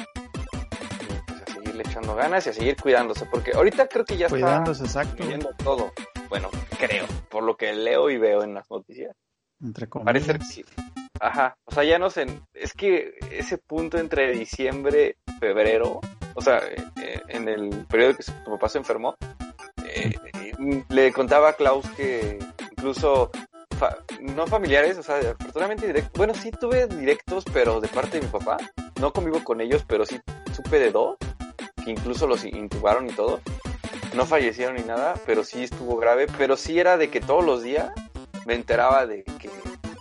Seguirle echando ganas y a seguir cuidándose, porque ahorita creo que ya Cuidándose, está viendo todo. Bueno, creo, por lo que leo y veo en las noticias. Entre Parece que sí. Ajá, o sea, ya no sé, es que ese punto entre diciembre, febrero, o sea, eh, en el periodo que tu papá se enfermó, eh, le contaba a Klaus que incluso, no familiares, o sea, afortunadamente directos, bueno, sí tuve directos, pero de parte de mi papá, no convivo con ellos, pero sí supe de dos, que incluso los intubaron y todo, no fallecieron ni nada, pero sí estuvo grave, pero sí era de que todos los días me enteraba de que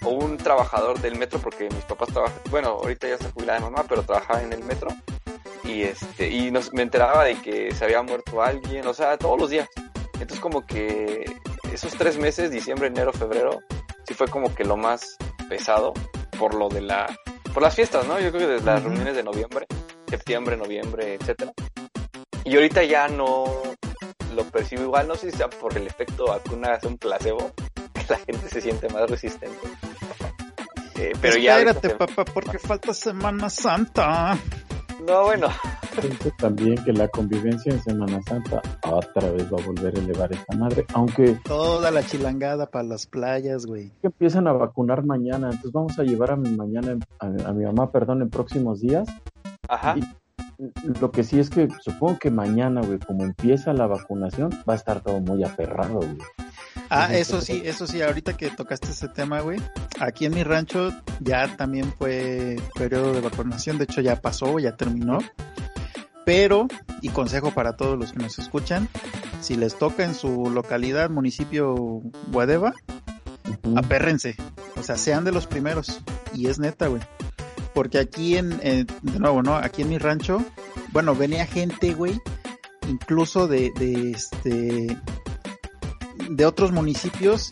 o un trabajador del metro, porque mis papás trabajan, bueno, ahorita ya está jubilada de mamá, pero trabajaba en el metro, y este, y nos, me enteraba de que se había muerto alguien, o sea, todos los días. Entonces como que esos tres meses, diciembre, enero, febrero, sí fue como que lo más pesado por lo de la, por las fiestas, ¿no? Yo creo que desde las reuniones de noviembre, septiembre, noviembre, etcétera. Y ahorita ya no lo percibo igual, no sé si sea por el efecto vacuna, es un placebo, que la gente se siente más resistente. Eh, pero Espérate, ya papá, porque falta Semana Santa. No, bueno. Pienso también que la convivencia en Semana Santa otra vez va a volver a elevar esta madre, aunque... Toda la chilangada para las playas, güey. Que empiezan a vacunar mañana, entonces vamos a llevar a mi mañana, a, mi mamá, perdón, en próximos días. Ajá. lo que sí es que supongo que mañana, güey, como empieza la vacunación, va a estar todo muy aferrado, güey. Ah, eso sí, eso sí, ahorita que tocaste ese tema, güey. Aquí en mi rancho ya también fue periodo de vacunación, de hecho ya pasó, ya terminó. Pero, y consejo para todos los que nos escuchan, si les toca en su localidad, municipio Guadeva, apérrense. O sea, sean de los primeros. Y es neta, güey. Porque aquí en, de nuevo, ¿no? Aquí en mi rancho, bueno, venía gente, güey, incluso de, de este, de otros municipios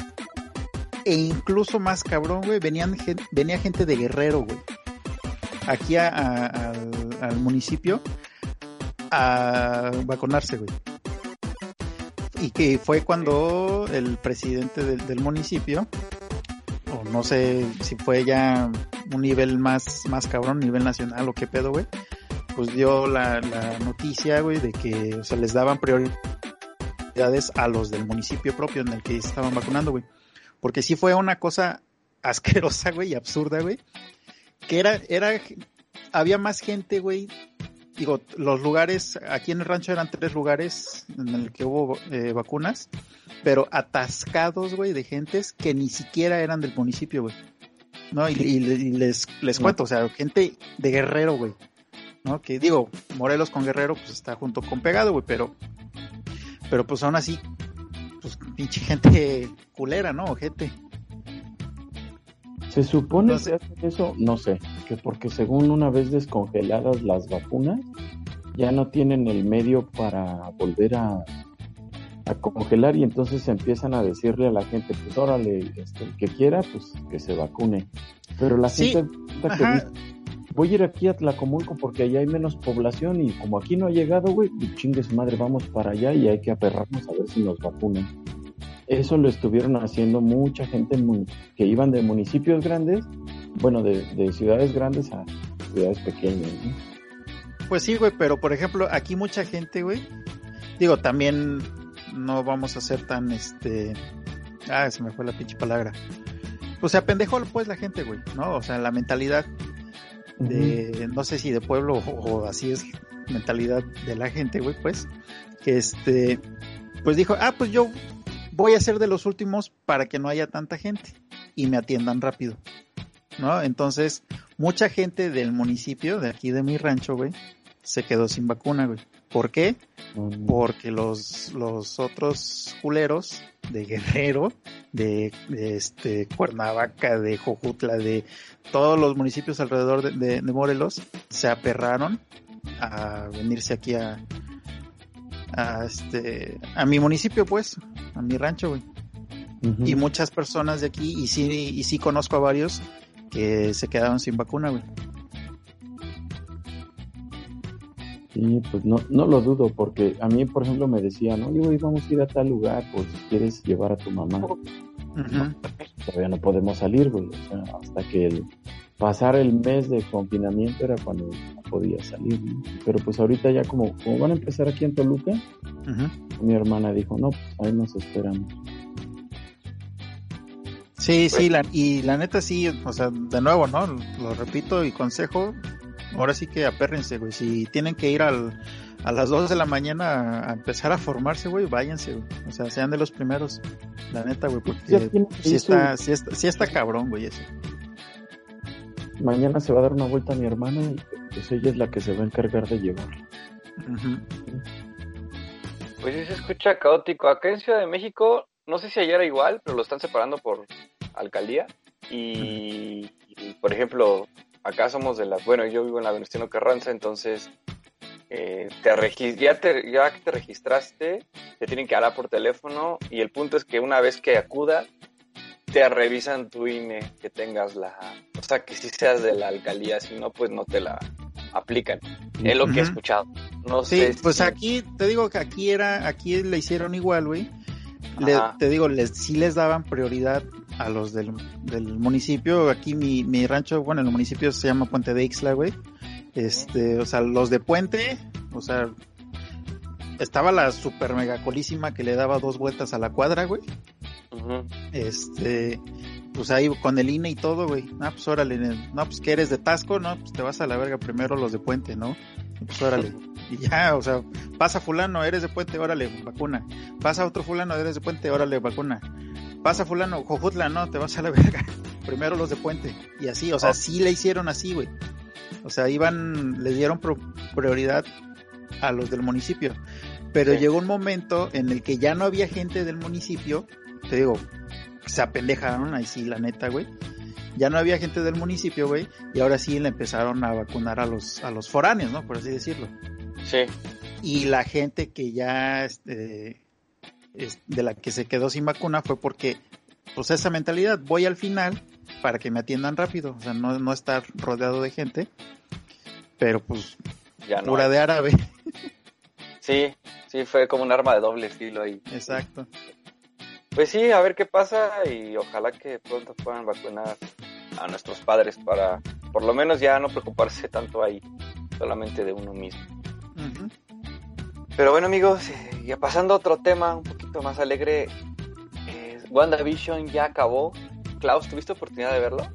e incluso más cabrón, güey, venían venía gente de Guerrero, güey, aquí al, municipio a vacunarse, güey. Y que fue cuando el presidente del, municipio, o no sé si fue ya un nivel más, más cabrón, nivel nacional o qué pedo, güey, pues dio la, la noticia, güey, de que, o sea, les daban prioridades a los del municipio propio en el que estaban vacunando, güey. Porque sí fue una cosa asquerosa, güey, y absurda, güey. Que era, era, había más gente, güey. Digo, los lugares, aquí en el rancho eran tres lugares en el que hubo eh, vacunas, pero atascados, güey, de gentes que ni siquiera eran del municipio, güey. ¿No? Y, les, les cuento, o sea, gente de Guerrero, güey. ¿No? Que digo, Morelos con Guerrero, pues está junto con pegado, güey, pero, pero pues aún así, pues pinche gente culera, ¿no? Gente. Se supone que hacen eso, no sé, que porque según una vez descongeladas las vacunas, ya no tienen el medio para volver a, a congelar y entonces empiezan a decirle a la gente, pues órale, este, el que quiera, pues que se vacune. Pero la gente voy a ir aquí a Tlacomulco porque allá hay menos población y como aquí no ha llegado, güey, pues chingue su madre, vamos para allá y hay que aperrarnos a ver si nos vacunan. Eso lo estuvieron haciendo mucha gente que iban de municipios grandes, bueno, de, ciudades grandes a ciudades pequeñas. Pues sí, güey, pero por ejemplo, aquí mucha gente, güey, digo, también no vamos a ser tan, este, ah, se me fue la pinche palabra. Pues se apendejó pues la gente, güey, ¿no? O sea, la mentalidad de, no sé si de pueblo o, así es mentalidad de la gente, güey, pues, que este, pues dijo, ah, pues yo voy a ser de los últimos para que no haya tanta gente y me atiendan rápido, ¿no? Entonces, mucha gente del municipio, de aquí de mi rancho, güey, se quedó sin vacuna, güey. ¿Por qué? Porque los, los otros culeros de Guerrero, de, este Cuernavaca, de Jojutla, de todos los municipios alrededor de, Morelos, se aperraron a venirse aquí a, a este a mi municipio pues a mi rancho güey. Y muchas personas de aquí y sí y sí conozco a varios que se quedaron sin vacuna güey Sí, pues no, no lo dudo, porque a mí, por ejemplo, me decían, no, digo, vamos a ir a tal lugar, pues si quieres llevar a tu mamá. Todavía no podemos salir, güey. O sea, hasta que el, pasar el mes de confinamiento era cuando podía salir, Pero pues ahorita ya como, como van a empezar aquí en Toluca, mi hermana dijo, no, pues ahí nos esperamos. Sí, sí, la, y la neta sí, o sea, de nuevo, ¿no? Lo repito y consejo, ahora sí que apérrense, güey. Si tienen que ir al, a las 2 de la mañana a, empezar a formarse, güey, váyanse, güey. O sea, sean de los primeros. La neta, güey, porque si está, si está, si está cabrón, güey, eso. Mañana se va a dar una vuelta a mi hermana y pues ella es la que se va a encargar de llevarla. Pues sí se escucha caótico. Acá en Ciudad de México, no sé si ayer era igual, pero lo están separando por alcaldía. Y, y por ejemplo, acá somos de la, bueno, yo vivo en la Venustiano Carranza, entonces eh, te ya, te, ya que te registraste, te tienen que hablar por teléfono y el punto es que una vez que acuda, te revisan tu INE, que tengas la, o sea, que si seas de la alcaldía, si no, pues no te la aplican. Es lo que he escuchado. No sí, pues aquí, te digo que aquí era, aquí le hicieron igual, güey. Te digo, les, sí les daban prioridad a los del, municipio. Aquí mi, mi rancho, bueno, el municipio se llama Puente de Ixla, güey. Este, o sea, los de Puente, o sea, estaba la super mega colísima que le daba dos vueltas a la cuadra, güey. Este, pues ahí con el INE y todo, güey. Ah, pues órale, no, pues que eres de Tasco, no, pues te vas a la verga primero los de Puente, ¿no? Pues órale. Y ya, o sea, pasa fulano, eres de Puente, órale, vacuna. Pasa otro fulano, eres de Puente, órale, vacuna pasa fulano, Jojutla, no, te vas a la verga. Primero los de Puente. Y así, o sea, sí le hicieron así, güey. O sea, iban, le dieron prioridad a los del municipio. Pero llegó un momento en el que ya no había gente del municipio. Te digo, se apendejaron, ahí sí, la neta, güey. Ya no había gente del municipio, güey. Y ahora sí le empezaron a vacunar a los, a los foráneos, ¿no? Por así decirlo. Sí. Y la gente que ya, este, es- de la que se quedó sin vacuna fue porque, pues esa mentalidad, voy al final para que me atiendan rápido, o sea, no, no estar rodeado de gente, pero pues Ya no. pura hay. de árabe, Sí, sí, fue como un arma de doble filo ahí. exacto. Pues sí, a ver qué pasa y ojalá que pronto puedan vacunar a nuestros padres para por lo menos ya no preocuparse tanto ahí, solamente de uno mismo. Pero bueno amigos, eh, ya pasando a otro tema un poquito más alegre, eh, WandaVision ya acabó. Klaus, ¿tuviste oportunidad de verlo?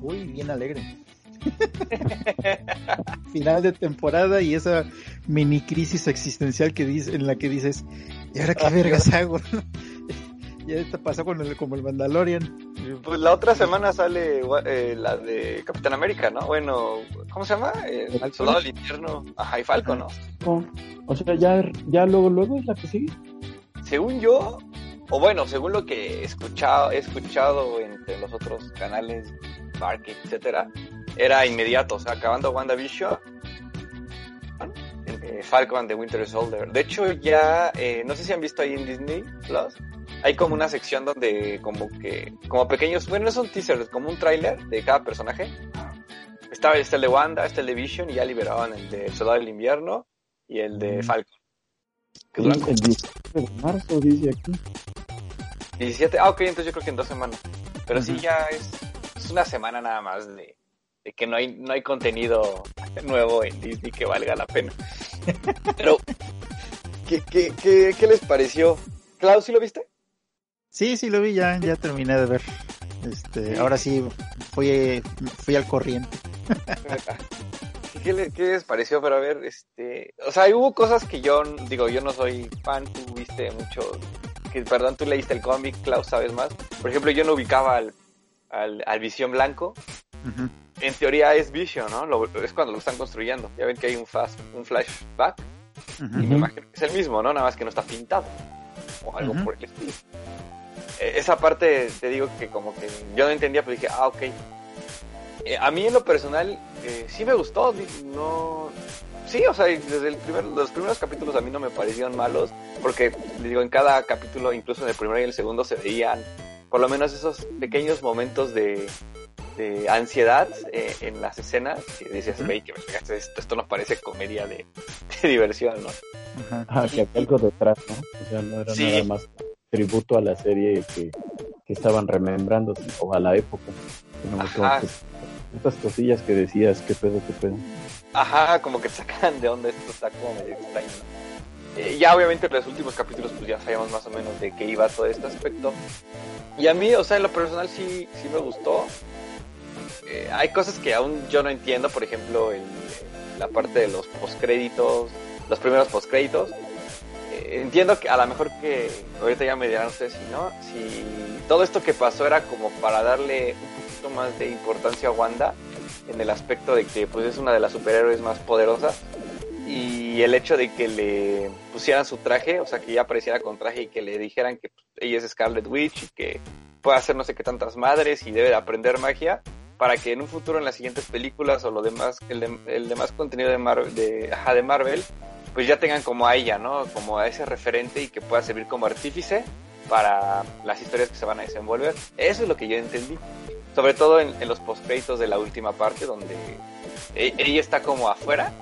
Uy, bien alegre. Final de temporada y esa mini crisis existencial que dice, en la que dices, ¿y ahora qué vergas hago? ya te pasó con el, como el Mandalorian. Pues la otra semana sale eh, la de Capitán América, ¿no? Bueno, ¿cómo se llama? Eh, El Falcon. Soldado del Invierno. Ajá, y Falcon, ¿no? No, O sea, ya, ya luego, luego es la que sigue. Según yo, o bueno, según lo que he escuchado, he escuchado entre los otros canales, Market, etcétera, era inmediato, o sea, acabando WandaVision, eh, Falcon de Winter Soldier. De hecho, ya, eh, no sé si han visto ahí en Disney Plus, hay como una sección donde como que, como pequeños, bueno, no son teasers, como un tráiler de cada personaje. Estaba este el de Wanda, este el de Vision, y ya liberaban el de Soldado del Invierno y el de Mm. Falcon. Que Sí, duran como el 17 de marzo, dice aquí. 17, ah, ok, entonces yo creo que en dos semanas. Pero sí, Ujú. ya es, es una semana nada más de, de que no hay, no hay contenido nuevo en Disney que valga la pena. Pero, ¿qué, qué, qué, qué les pareció? Klaus, ¿sí lo viste? Sí, sí lo vi, ya, ya terminé de ver. Este, ahora sí fui, fui al corriente. ¿Qué, le- qué les pareció? Pero a ver, este, o sea, hubo cosas que yo, digo, yo no soy fan, tú viste mucho, que perdón, tú leíste el cómic, Klaus, sabes más. Por ejemplo, yo no ubicaba al, al, al Visión Blanco, en teoría es Vision, ¿no? Lo- es cuando lo están construyendo. Ya ven que hay un, fast, un flashback y me imagino que es el mismo, ¿no? Nada más que no está pintado o algo por el estilo. Eh, esa parte te digo que como que yo no entendía, pero dije, ah, ok. Eh, a mí en lo personal eh, sí me gustó, no... Sí, o sea, desde el primer, los primeros capítulos a mí no me parecieron malos, porque digo, en cada capítulo, incluso en el primero y el segundo, se veían por lo menos esos pequeños momentos de, de ansiedad eh, en las escenas, que decías, Ujú. "Güey, que vergas, esto, esto nos parece comedia de, de diversión, ¿no? Ajá. Ah, que algo detrás, ¿no? O sea, no era Sí. nada más tributo a la serie que, que estaban remembrando o a la época. Como estas cosillas que decías, qué pedo, qué pedo. Ajá, como que sacan de onda, esto está como medio extraño. Eh, ya obviamente en los últimos capítulos pues ya sabíamos más o menos de qué iba todo este aspecto. Y a mí, o sea, en lo personal sí, sí me gustó. Eh, hay cosas que aún yo no entiendo, por ejemplo, el- la parte de los postcréditos, los primeros postcréditos. Entiendo que a lo mejor que ahorita ya me dirán ustedes si no, si todo esto que pasó era como para darle un poquito más de importancia a Wanda en el aspecto de que pues es una de las superhéroes más poderosas y el hecho de que le pusieran su traje, o sea que ya apareciera con traje y que le dijeran que pues, ella es Scarlet Witch y que puede hacer no sé qué tantas madres y debe de aprender magia para que en un futuro en las siguientes películas o lo demás el, de- el demás contenido de Marvel de, ajá, de Marvel pues ya tengan como a ella, ¿no? Como a ese referente y que pueda servir como artífice para las historias que se van a desenvolver. Eso es lo que yo entendí. Sobre todo en, en los postcréditos de la última parte donde e- ella está como afuera,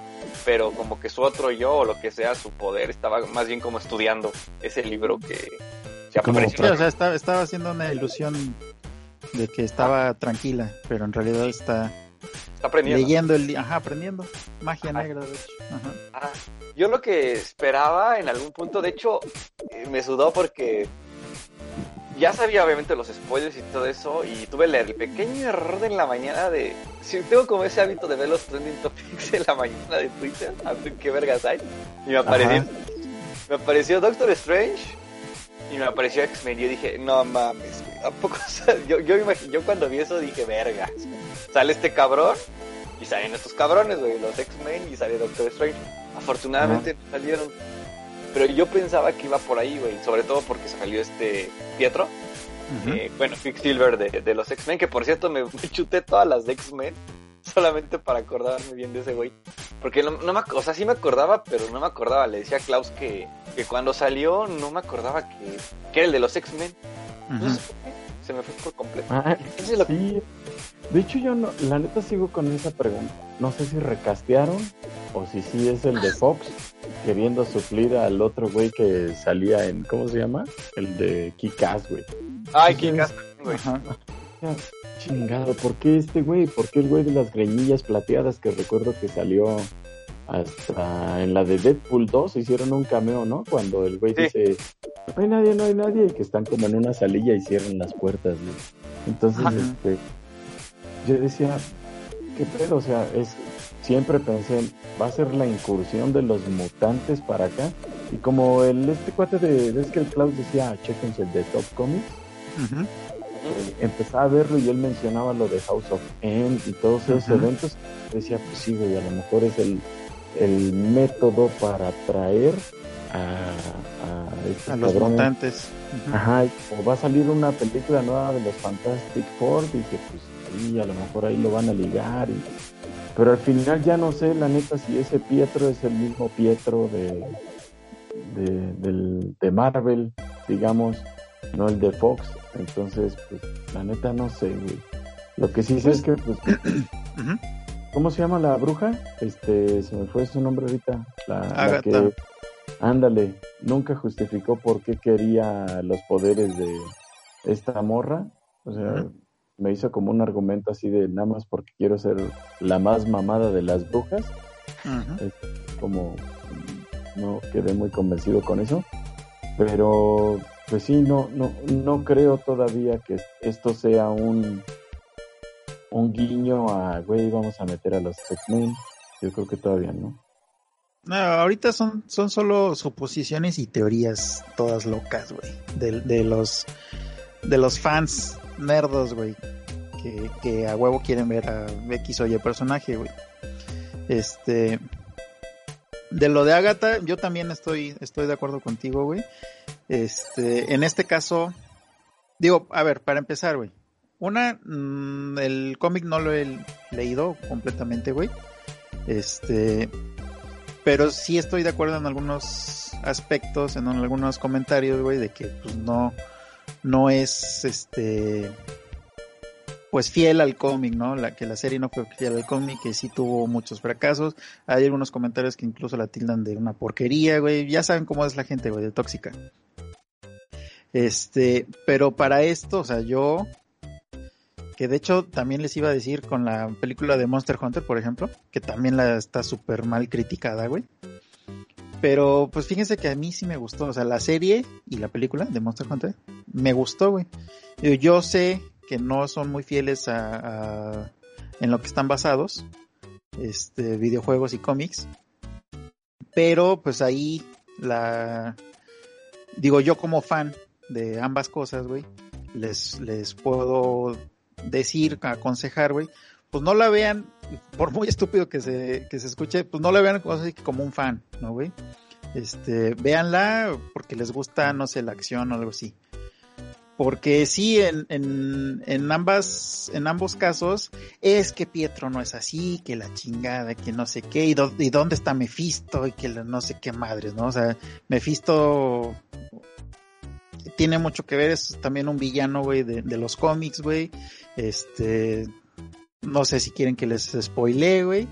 pero como que su otro yo o lo que sea, su poder, estaba más bien como estudiando ese libro que ya Como apareció. O sea, estaba, estaba haciendo una ilusión de que estaba tranquila, pero en realidad está Está aprendiendo. leyendo el li- ajá, aprendiendo magia Ajá. negra, de hecho. Ajá. Ah, yo lo que esperaba en algún punto, de hecho, eh, me sudó porque ya sabía obviamente los spoilers y todo eso y tuve el, pequeño error de en la mañana de... Si tengo como ese hábito de ver los trending topics en la mañana de Twitter, a ver qué vergas hay. Y me apareció, Ajá. me apareció Doctor Strange y me apareció X-Men y yo dije, no mames, ¿a poco? Yo, yo, yo cuando vi eso dije, vergas, sale este cabrón y salen estos cabrones, güey, los X-Men y sale Doctor Strange. Afortunadamente no salieron. Pero yo pensaba que iba por ahí, güey, sobre todo porque salió este Pietro, Ujú. eh, bueno, Quicksilver de, de los X-Men, que por cierto me, me chuté todas las de X-Men solamente para acordarme bien de ese güey. Porque no, no me, o sea, sí me acordaba, pero no me acordaba. Le decía a Klaus que, que cuando salió no me acordaba que, que era el de los X-Men. Se me fue por completo. Ah, lo- sí. De hecho, yo no, la neta sigo con esa pregunta. No sé si recastearon o si sí es el de Fox queriendo suplir al otro güey que salía en, ¿cómo se llama? El de Kikaz, güey. Ay, casa, güey. Ajá. Chingado, ¿por qué este güey? ¿Por qué el güey de las greñillas plateadas que recuerdo que salió hasta en la de Deadpool 2 hicieron un cameo, ¿no? Cuando el güey Sí. dice, no hay nadie, no hay nadie, y que están como en una salilla y cierran las puertas, güey. Entonces, Ajá. este, yo decía, ¿qué pedo? O sea, es, siempre pensé, va a ser la incursión de los mutantes para acá. Y como el este cuate de, ves que el Klaus decía, "Ah, chéquense el de Top Comics, Ujú. Eh, empezaba a verlo y él mencionaba lo de House of M y todos esos Ajá. eventos. Decía, pues sí, güey, a lo mejor es el, el método para atraer a, a estos A los mutantes. Ujú. Ajá, y como va a salir una película nueva de los Fantastic Four, dije, pues sí, a lo mejor ahí lo van a ligar. y- Pero al final ya no sé, la neta, si ese Pietro es el mismo Pietro de, de, del- de Marvel, digamos, no el de Fox. Entonces, pues la neta no sé, güey. Lo que sí sé es que, pues. ¿cómo se llama la bruja? Este, se me fue su nombre ahorita. La, que, ándale, nunca justificó por qué quería los poderes de esta morra. O sea, me hizo como un argumento así de nada más porque quiero ser la más mamada de las brujas. Como no quedé muy convencido con eso. Pero, pues sí, no, no, no creo todavía que esto sea un, un guiño a, güey, vamos a meter a los X-Men. Yo creo que todavía no. No, ahorita son, son solo suposiciones y teorías todas locas, güey. De, de los de los fans nerdos, güey. Que, que a huevo quieren ver a X o Y personaje, güey. Este. De lo de Agatha, yo también estoy, estoy de acuerdo contigo, güey. Este, en este caso, digo, a ver, para empezar, güey. Una, mm, el cómic no lo he leído completamente, güey. Este, pero sí estoy de acuerdo en algunos aspectos, en algunos comentarios, güey, de que pues no, no es este pues fiel al cómic, ¿no? La que la serie no fue fiel al cómic, que sí tuvo muchos fracasos. Hay algunos comentarios que incluso la tildan de una porquería, güey. Ya saben cómo es la gente, güey, de tóxica. Este, pero para esto, o sea, yo que de hecho también les iba a decir con la película de Monster Hunter, por ejemplo, que también la está súper mal criticada, güey. Pero pues fíjense que a mí sí me gustó, o sea, la serie y la película de Monster Hunter me gustó, güey. Yo, yo sé que no son muy fieles a, en lo que están basados, este, videojuegos y cómics, pero pues ahí la digo yo como fan de ambas cosas, güey, les les puedo decir, aconsejar, güey, pues no la vean, por muy estúpido que se, que se escuche, pues no la vean como un fan, ¿no, güey? Este, véanla porque les gusta, no sé, la acción o algo así. Porque sí, en, en, en ambas, en ambos casos, es que Pietro no es así, que la chingada, que no sé qué, y, dó- y dónde está Mephisto, y que la no sé qué madres, ¿no? O sea, Mephisto tiene mucho que ver, es también un villano, güey, de, de los cómics, güey. Este, no sé si quieren que les spoile, güey.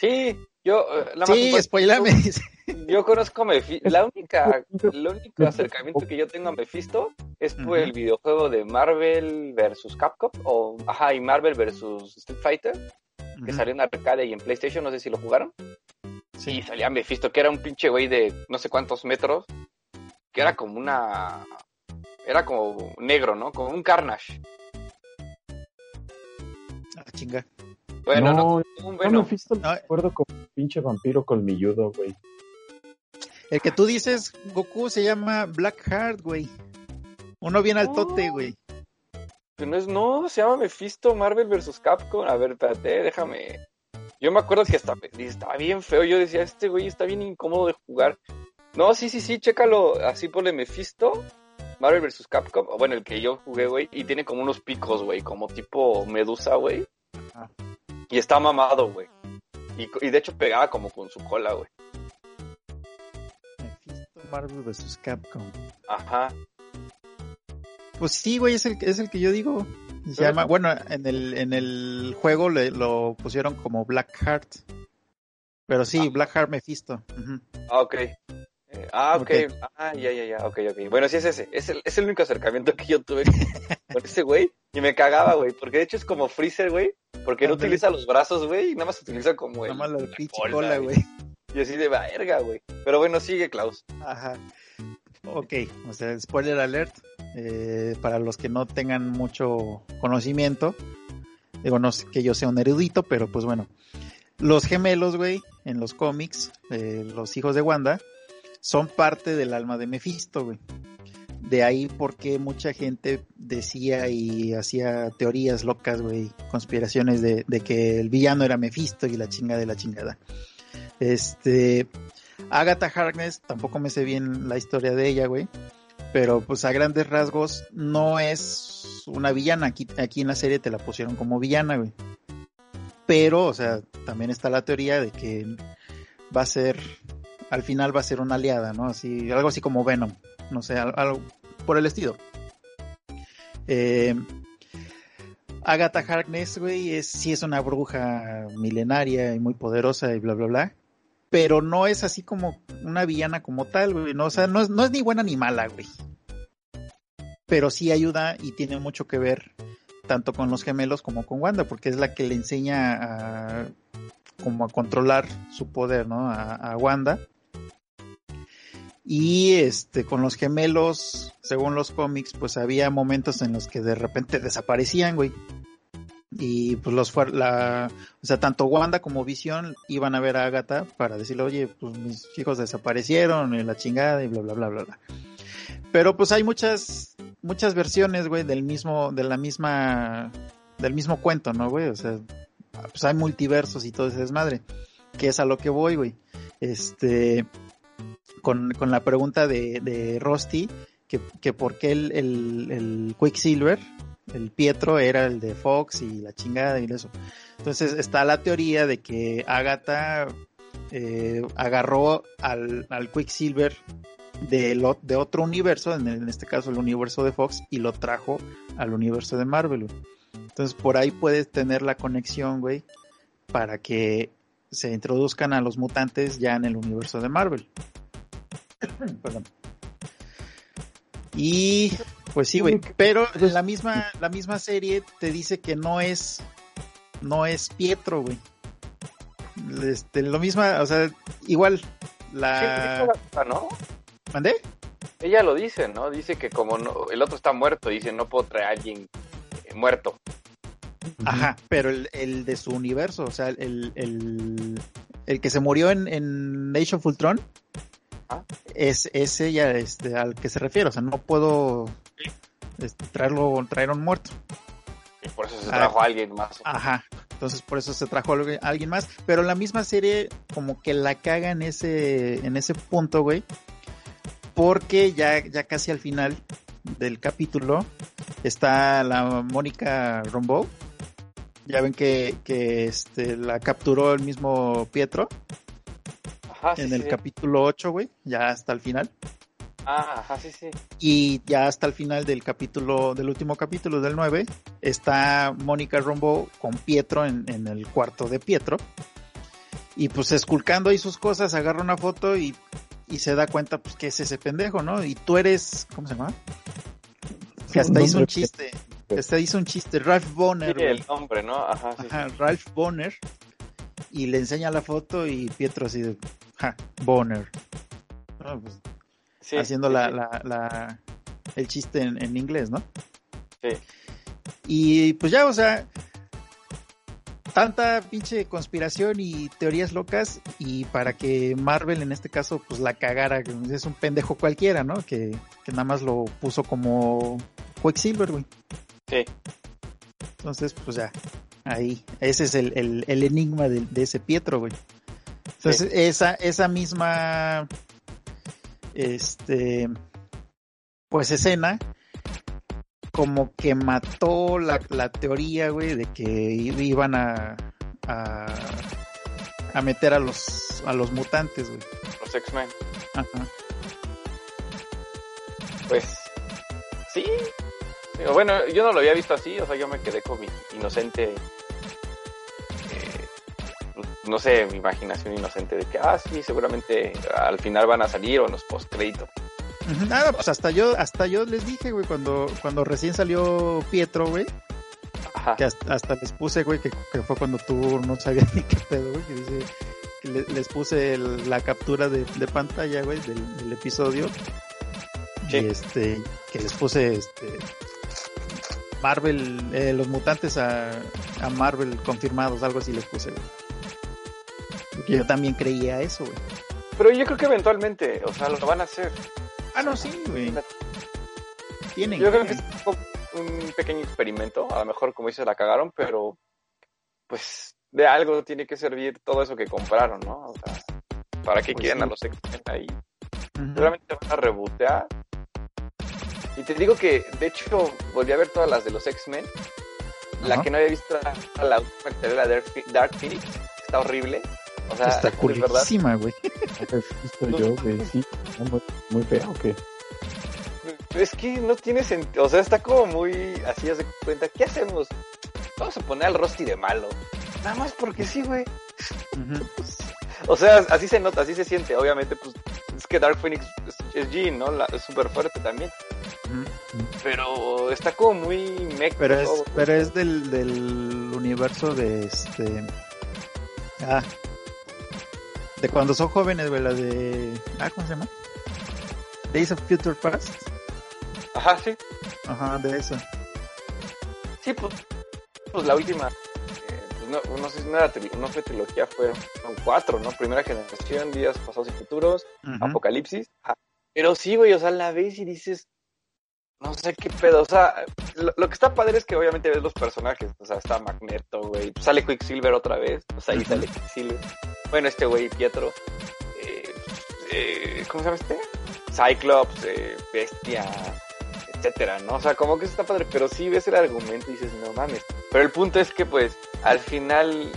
Sí, yo. eh, nada más Sí, spoilame. Yo conozco a Mephisto. La única, el único acercamiento que yo tengo a Mephisto es por el videojuego de Marvel vs. Capcom, o ajá, y Marvel vs. Street Fighter, que salió en arcade y en PlayStation, no sé si lo jugaron. Sí. Y salía Mephisto, que era un pinche güey de no sé cuántos metros, que era como una. Era como negro, ¿no? Como un Carnage. Ah, chinga. Bueno, no, no, un no Venom. me visto, No. recuerdo como un pinche vampiro colmilludo, güey. El que tú dices, Goku, se llama Blackheart, güey. Uno bien altote, güey. Que no es, no, se llama Mephisto Marvel vs. Capcom. A ver, espérate, déjame. Yo me acuerdo que hasta, estaba bien feo. Yo decía, este güey está bien incómodo de jugar. No, sí, sí, sí, chécalo. Así ponle Mephisto, Marvel vs. Capcom. Bueno, el que yo jugué, güey. Y tiene como unos picos, güey. Como tipo medusa, güey. Ajá. Y está mamado, güey. Y, y de hecho pegaba como con su cola, güey. Marvel vs. Capcom. Ajá. Pues sí, güey, es el, es el que yo digo. Se llama, bueno, en el, en el juego le, lo pusieron como Black Heart. Pero sí, Ah. Black Heart Mephisto. Ah, ok. Eh, ah, ok. Ok. Ah, ya, ya, ya. Ok, ok. Bueno, sí es ese. Es el, es el único acercamiento que yo tuve con ese güey. Y me cagaba, güey. Porque de hecho es como Freezer, güey. Porque no utiliza los brazos, güey. Y nada más utiliza como el. Nada más la pinche cola, güey. Y así de verga, güey. Pero bueno, sigue, Klaus. Ajá. Ok, o sea, spoiler alert. eh, para los que no tengan mucho conocimiento. Digo, no sé que yo sea un erudito, pero pues bueno. Los gemelos, güey, en los cómics, eh, los hijos de Wanda, son parte del alma de Mephisto, güey. De ahí porque mucha gente decía y hacía teorías locas, güey, conspiraciones de, de que el villano era Mephisto y la chingada de la chingada. Este, Agatha Harkness, tampoco me sé bien la historia de ella, güey. Pero pues a grandes rasgos no es una villana. Aquí, aquí en la serie te la pusieron como villana, güey. Pero, o sea, también está la teoría de que va a ser, al final va a ser una aliada, ¿no? Así, algo así como Venom. No sé, al- algo por el estilo. Eh, Agatha Harkness, güey, es, sí es una bruja milenaria y muy poderosa y bla, bla, bla pero no es así como una villana como tal, güey. No, o sea, no es, no es ni buena ni mala, güey. Pero sí ayuda y tiene mucho que ver tanto con los gemelos como con Wanda, porque es la que le enseña a como a controlar su poder, ¿no? A, a Wanda. Y este, con los gemelos, según los cómics, pues había momentos en los que de repente desaparecían, güey. Y pues los la, o sea, tanto Wanda como Visión iban a ver a Agatha para decirle, oye, pues mis hijos desaparecieron y la chingada y bla bla bla bla bla. Pero pues hay muchas, muchas versiones, güey, del mismo, de la misma, del mismo cuento, ¿no, güey? O sea, pues hay multiversos y todo ese desmadre. Que es a lo que voy, güey. Este, con, con la pregunta de, de Rusty, que, que por qué el, el, el Quicksilver, el Pietro era el de Fox y la chingada y eso. Entonces está la teoría de que Agatha eh, agarró al, al Quicksilver de, de otro universo, en, este caso el universo de Fox, y lo trajo al universo de Marvel. Entonces por ahí puedes tener la conexión, güey, para que se introduzcan a los mutantes ya en el universo de Marvel. Perdón. Y pues sí, güey, pero la misma la misma serie te dice que no es no es Pietro, güey. Este, lo misma, o sea, igual Sí, la Agatha, ¿no? ¿Mandé? Ella lo dice, ¿no? Dice que como no- el otro está muerto, dice, no puedo traer a alguien eh, muerto. Ajá, pero el, el de su universo, o sea, el, el, el que se murió en, en Age of Ultron. Es ese ya este, al que se refiere, o sea, no puedo este, traerlo, traer un muerto. Y por eso se Ah. trajo a alguien más. Ajá, entonces por eso se trajo a algu- a alguien más, pero la misma serie como que la caga en ese, en ese punto, güey, porque ya, ya casi al final del capítulo está la Mónica Rombo. Ya ven que, que este, la capturó el mismo Pietro Ajá, sí, en el sí. capítulo 8, güey, ya hasta el final. Ah, ajá, sí, sí. Y ya hasta el final del capítulo, del último capítulo del 9, está Mónica Rombo con Pietro en, en el cuarto de Pietro. Y pues esculcando ahí sus cosas, agarra una foto y, y se da cuenta pues que es ese pendejo, ¿no? Y tú eres, ¿cómo se llama? Que hasta hizo un chiste, que hasta hizo un chiste, Ralph Bonner. Sí, el nombre, ¿no? Ajá, sí. Ajá, Ralph Bonner. Y le enseña la foto y Pietro así de, ja, Bonner. No, pues, sí, haciendo sí, la, sí. la, la- el chiste en, en inglés, ¿no? Sí. Y pues ya, o sea, tanta pinche conspiración y teorías locas y para que Marvel en este caso pues la cagara, que es un pendejo cualquiera, ¿no? Que, que nada más lo puso como Quicksilver, güey. Sí. Entonces, pues ya, ahí, ese es el, el, el enigma de, de ese Pietro, güey. Entonces, esa, esa misma, este, pues escena, como que mató la, la teoría, güey, de que iban a, a, a meter a los, a los mutantes, güey. Los X-Men. Ajá. Pues, sí. Bueno, yo no lo había visto así, o sea, yo me quedé con mi inocente, eh, no sé, mi imaginación inocente de que, ah, sí, seguramente al final van a salir o en los post-créditos. Nada, pues hasta yo, hasta yo les dije, güey, cuando, cuando recién salió Pietro, güey, Ajá. que hasta, hasta les puse, güey, que, que fue cuando tú no sabías ni qué pedo, güey, que dice, que le- les puse el- la captura de, de pantalla, güey, del, del episodio. Sí. Y este, que les puse, este, Marvel, eh, los mutantes a, a Marvel confirmados, algo así les puse, güey. Porque yo también creía eso, güey. Pero yo creo que eventualmente, o sea, lo van a hacer. Ah, no, sí, güey. Tienen. Yo creo que es un pequeño experimento, a lo mejor como dices la cagaron, pero pues de algo tiene que servir todo eso que compraron, ¿no? O sea, ¿para qué Pues quieren sí. a los X-Men ahí? Seguramente van a rebotear. Y te digo que, de hecho, volví a ver todas las de los X-Men. La que no había visto era la última que era Dark, Phoenix. Está horrible. O sea, Está culerísima, güey. ¿No has visto yo, güey? Sí, muy, muy feo, que Es que no tiene sentido, o sea, está como muy así, haz de cuenta, ¿qué hacemos? Vamos a poner al Rusty de malo. Nada más porque sí, güey. O sea, así se nota, así se siente. Obviamente, pues, es que Dark Phoenix es, es Jean, ¿no? La- es súper fuerte también. Pero está como muy mec. Pero es, todo. pero es del, del universo de este. Ah. De cuando son jóvenes, güey, la de. Ah, ¿cómo se llama? Days of Future Past. Ajá, sí. Ajá, de esa. Sí, pues, pues la última. eh, pues no, no sé si no, era no fue trilogía, fueron cuatro, ¿no? Primera generación, días pasados y futuros. Apocalipsis. Ajá. Pero sí, güey, o sea, la ves y dices, no sé qué pedo, o sea, lo, lo que está padre es que obviamente ves los personajes, o sea, está Magneto, güey, sale Quicksilver otra vez, o sea, ahí sale Quicksilver. Bueno, este güey, Pietro, eh, eh, ¿cómo se llama este? Cyclops, eh, Bestia, etcétera, ¿no? O sea, como que eso está padre, pero sí ves el argumento y dices, no mames. Pero el punto es que, pues, al final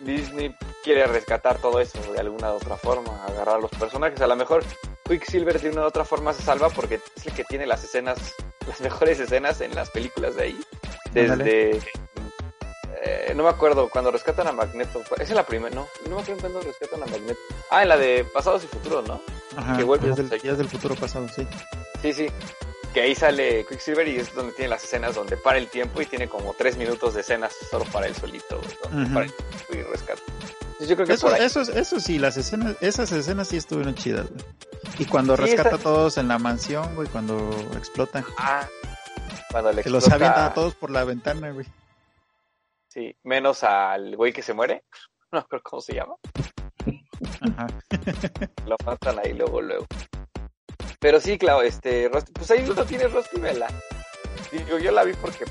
Disney quiere rescatar todo eso de alguna u otra forma, agarrar a los personajes. A lo mejor Quicksilver de una u otra forma se salva porque es el que tiene las escenas, las mejores escenas en las películas de ahí. Desde. eh, no me acuerdo, cuando rescatan a Magneto. Esa es la primera, no. No me acuerdo cuando rescatan a Magneto. Ah, en la de Pasados y Futuros, ¿no? Ajá, que vuelve días del, a- días del futuro pasado, sí. Sí, sí. Que ahí sale Quicksilver y es donde tiene las escenas donde para el tiempo y tiene como tres minutos de escenas solo para él solito, para el y rescata. Entonces yo creo que Eso, eso, eso sí, las escenas, esas escenas sí estuvieron chidas, güey. Y cuando Sí, rescata esa- a todos en la mansión, güey, cuando explotan. Ah, cuando le Que los avientan a todos por la ventana, güey. Sí, menos al güey que se muere. No creo cómo se llama. Ajá. Lo matan ahí luego, luego. Pero sí, claro, este, Rusty- pues ahí lo tiene Rusty Vela. Digo, yo la vi porque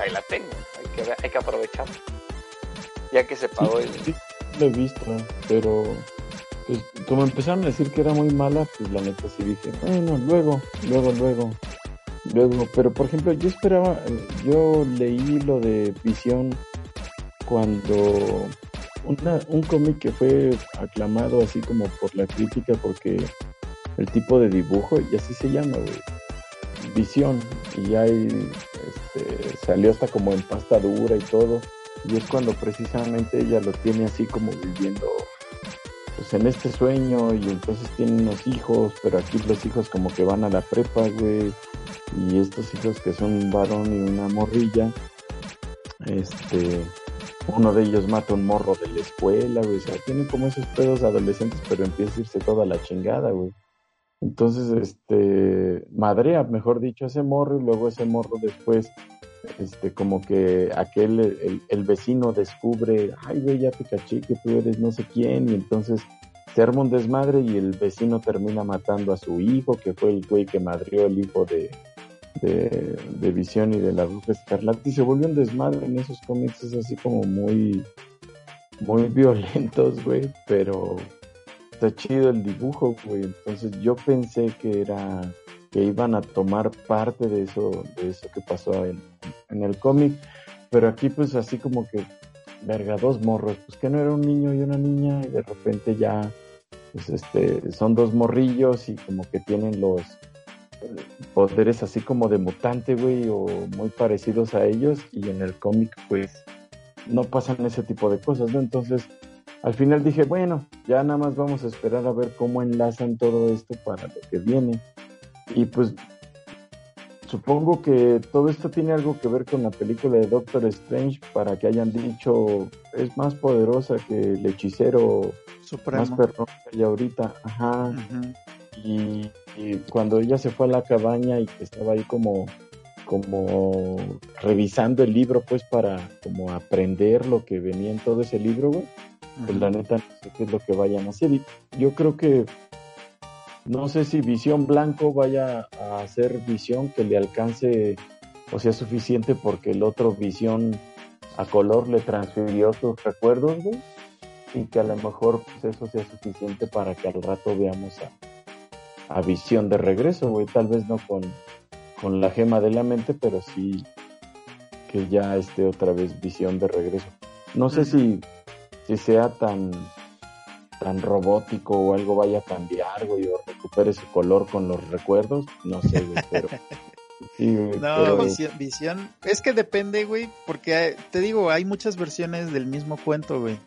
ahí la tengo. Hay que, hay que aprovechar. Ya que se pagó el. Lo he visto, pero pues como empezaron a decir que era muy mala, pues la neta sí dije, bueno, luego, luego, luego, luego. Pero por ejemplo, yo esperaba, yo leí lo de Visión cuando una, un cómic que fue aclamado así como por la crítica porque el tipo de dibujo, y así se llama. Visión, y hay, este, salió hasta como en pasta dura y todo y es cuando precisamente ella lo tiene así como viviendo pues en este sueño y entonces tiene unos hijos, pero aquí los hijos como que van a la prepa, güey, y estos hijos que son un varón y una morrilla, este, uno de ellos mata un morro de la escuela, güey, o sea, tiene como esos pedos adolescentes, pero empieza a irse toda la chingada, güey. Entonces, este, madrea, mejor dicho, ese morro y luego ese morro después este, como que aquel, el, vecino descubre, ay, güey, ya te caché que tú eres no sé quién, y entonces se arma un desmadre y el vecino termina matando a su hijo, que fue el güey que madrió el hijo de, de, de Visión y de la Bruja Escarlata, y se vuelve un desmadre en esos cómics, es así como muy, muy violentos, güey, pero está chido el dibujo, güey, entonces yo pensé que era que iban a tomar parte de eso, de eso que pasó en, en el cómic, pero aquí pues así como que verga, dos morros, pues que no era un niño y una niña, y de repente ya, pues este, son dos morrillos y como que tienen los poderes así como de mutante, güey, o muy parecidos a ellos, y en el cómic, pues, no pasan ese tipo de cosas, ¿no? Entonces, al final dije, bueno, ya nada más vamos a esperar a ver cómo enlazan todo esto para lo que viene. Y pues supongo que todo esto tiene algo que ver con la película de Doctor Strange para que hayan dicho es más poderosa que el hechicero más perrón que hay ahorita. Ajá. y, cuando ella se fue a la cabaña y estaba ahí como como revisando el libro pues para como aprender lo que venía en todo ese libro, güey. Pues la neta no sé qué es lo que vayan a hacer. Y yo creo que no sé si Visión Blanco vaya a hacer visión que le alcance o sea suficiente porque el otro Visión a color le transfirió sus recuerdos, güey, y que a lo mejor pues, eso sea suficiente para que al rato veamos a, a Visión de regreso, güey, tal vez no con, con la gema de la mente, pero sí que ya esté otra vez Visión de regreso. No sé si, si sea tan tan robótico o algo vaya a cambiar, güey, o recupere su color con los recuerdos, no sé, güey, pero... no, visión, es que depende, güey, porque eh, te digo, hay muchas versiones del mismo cuento, güey.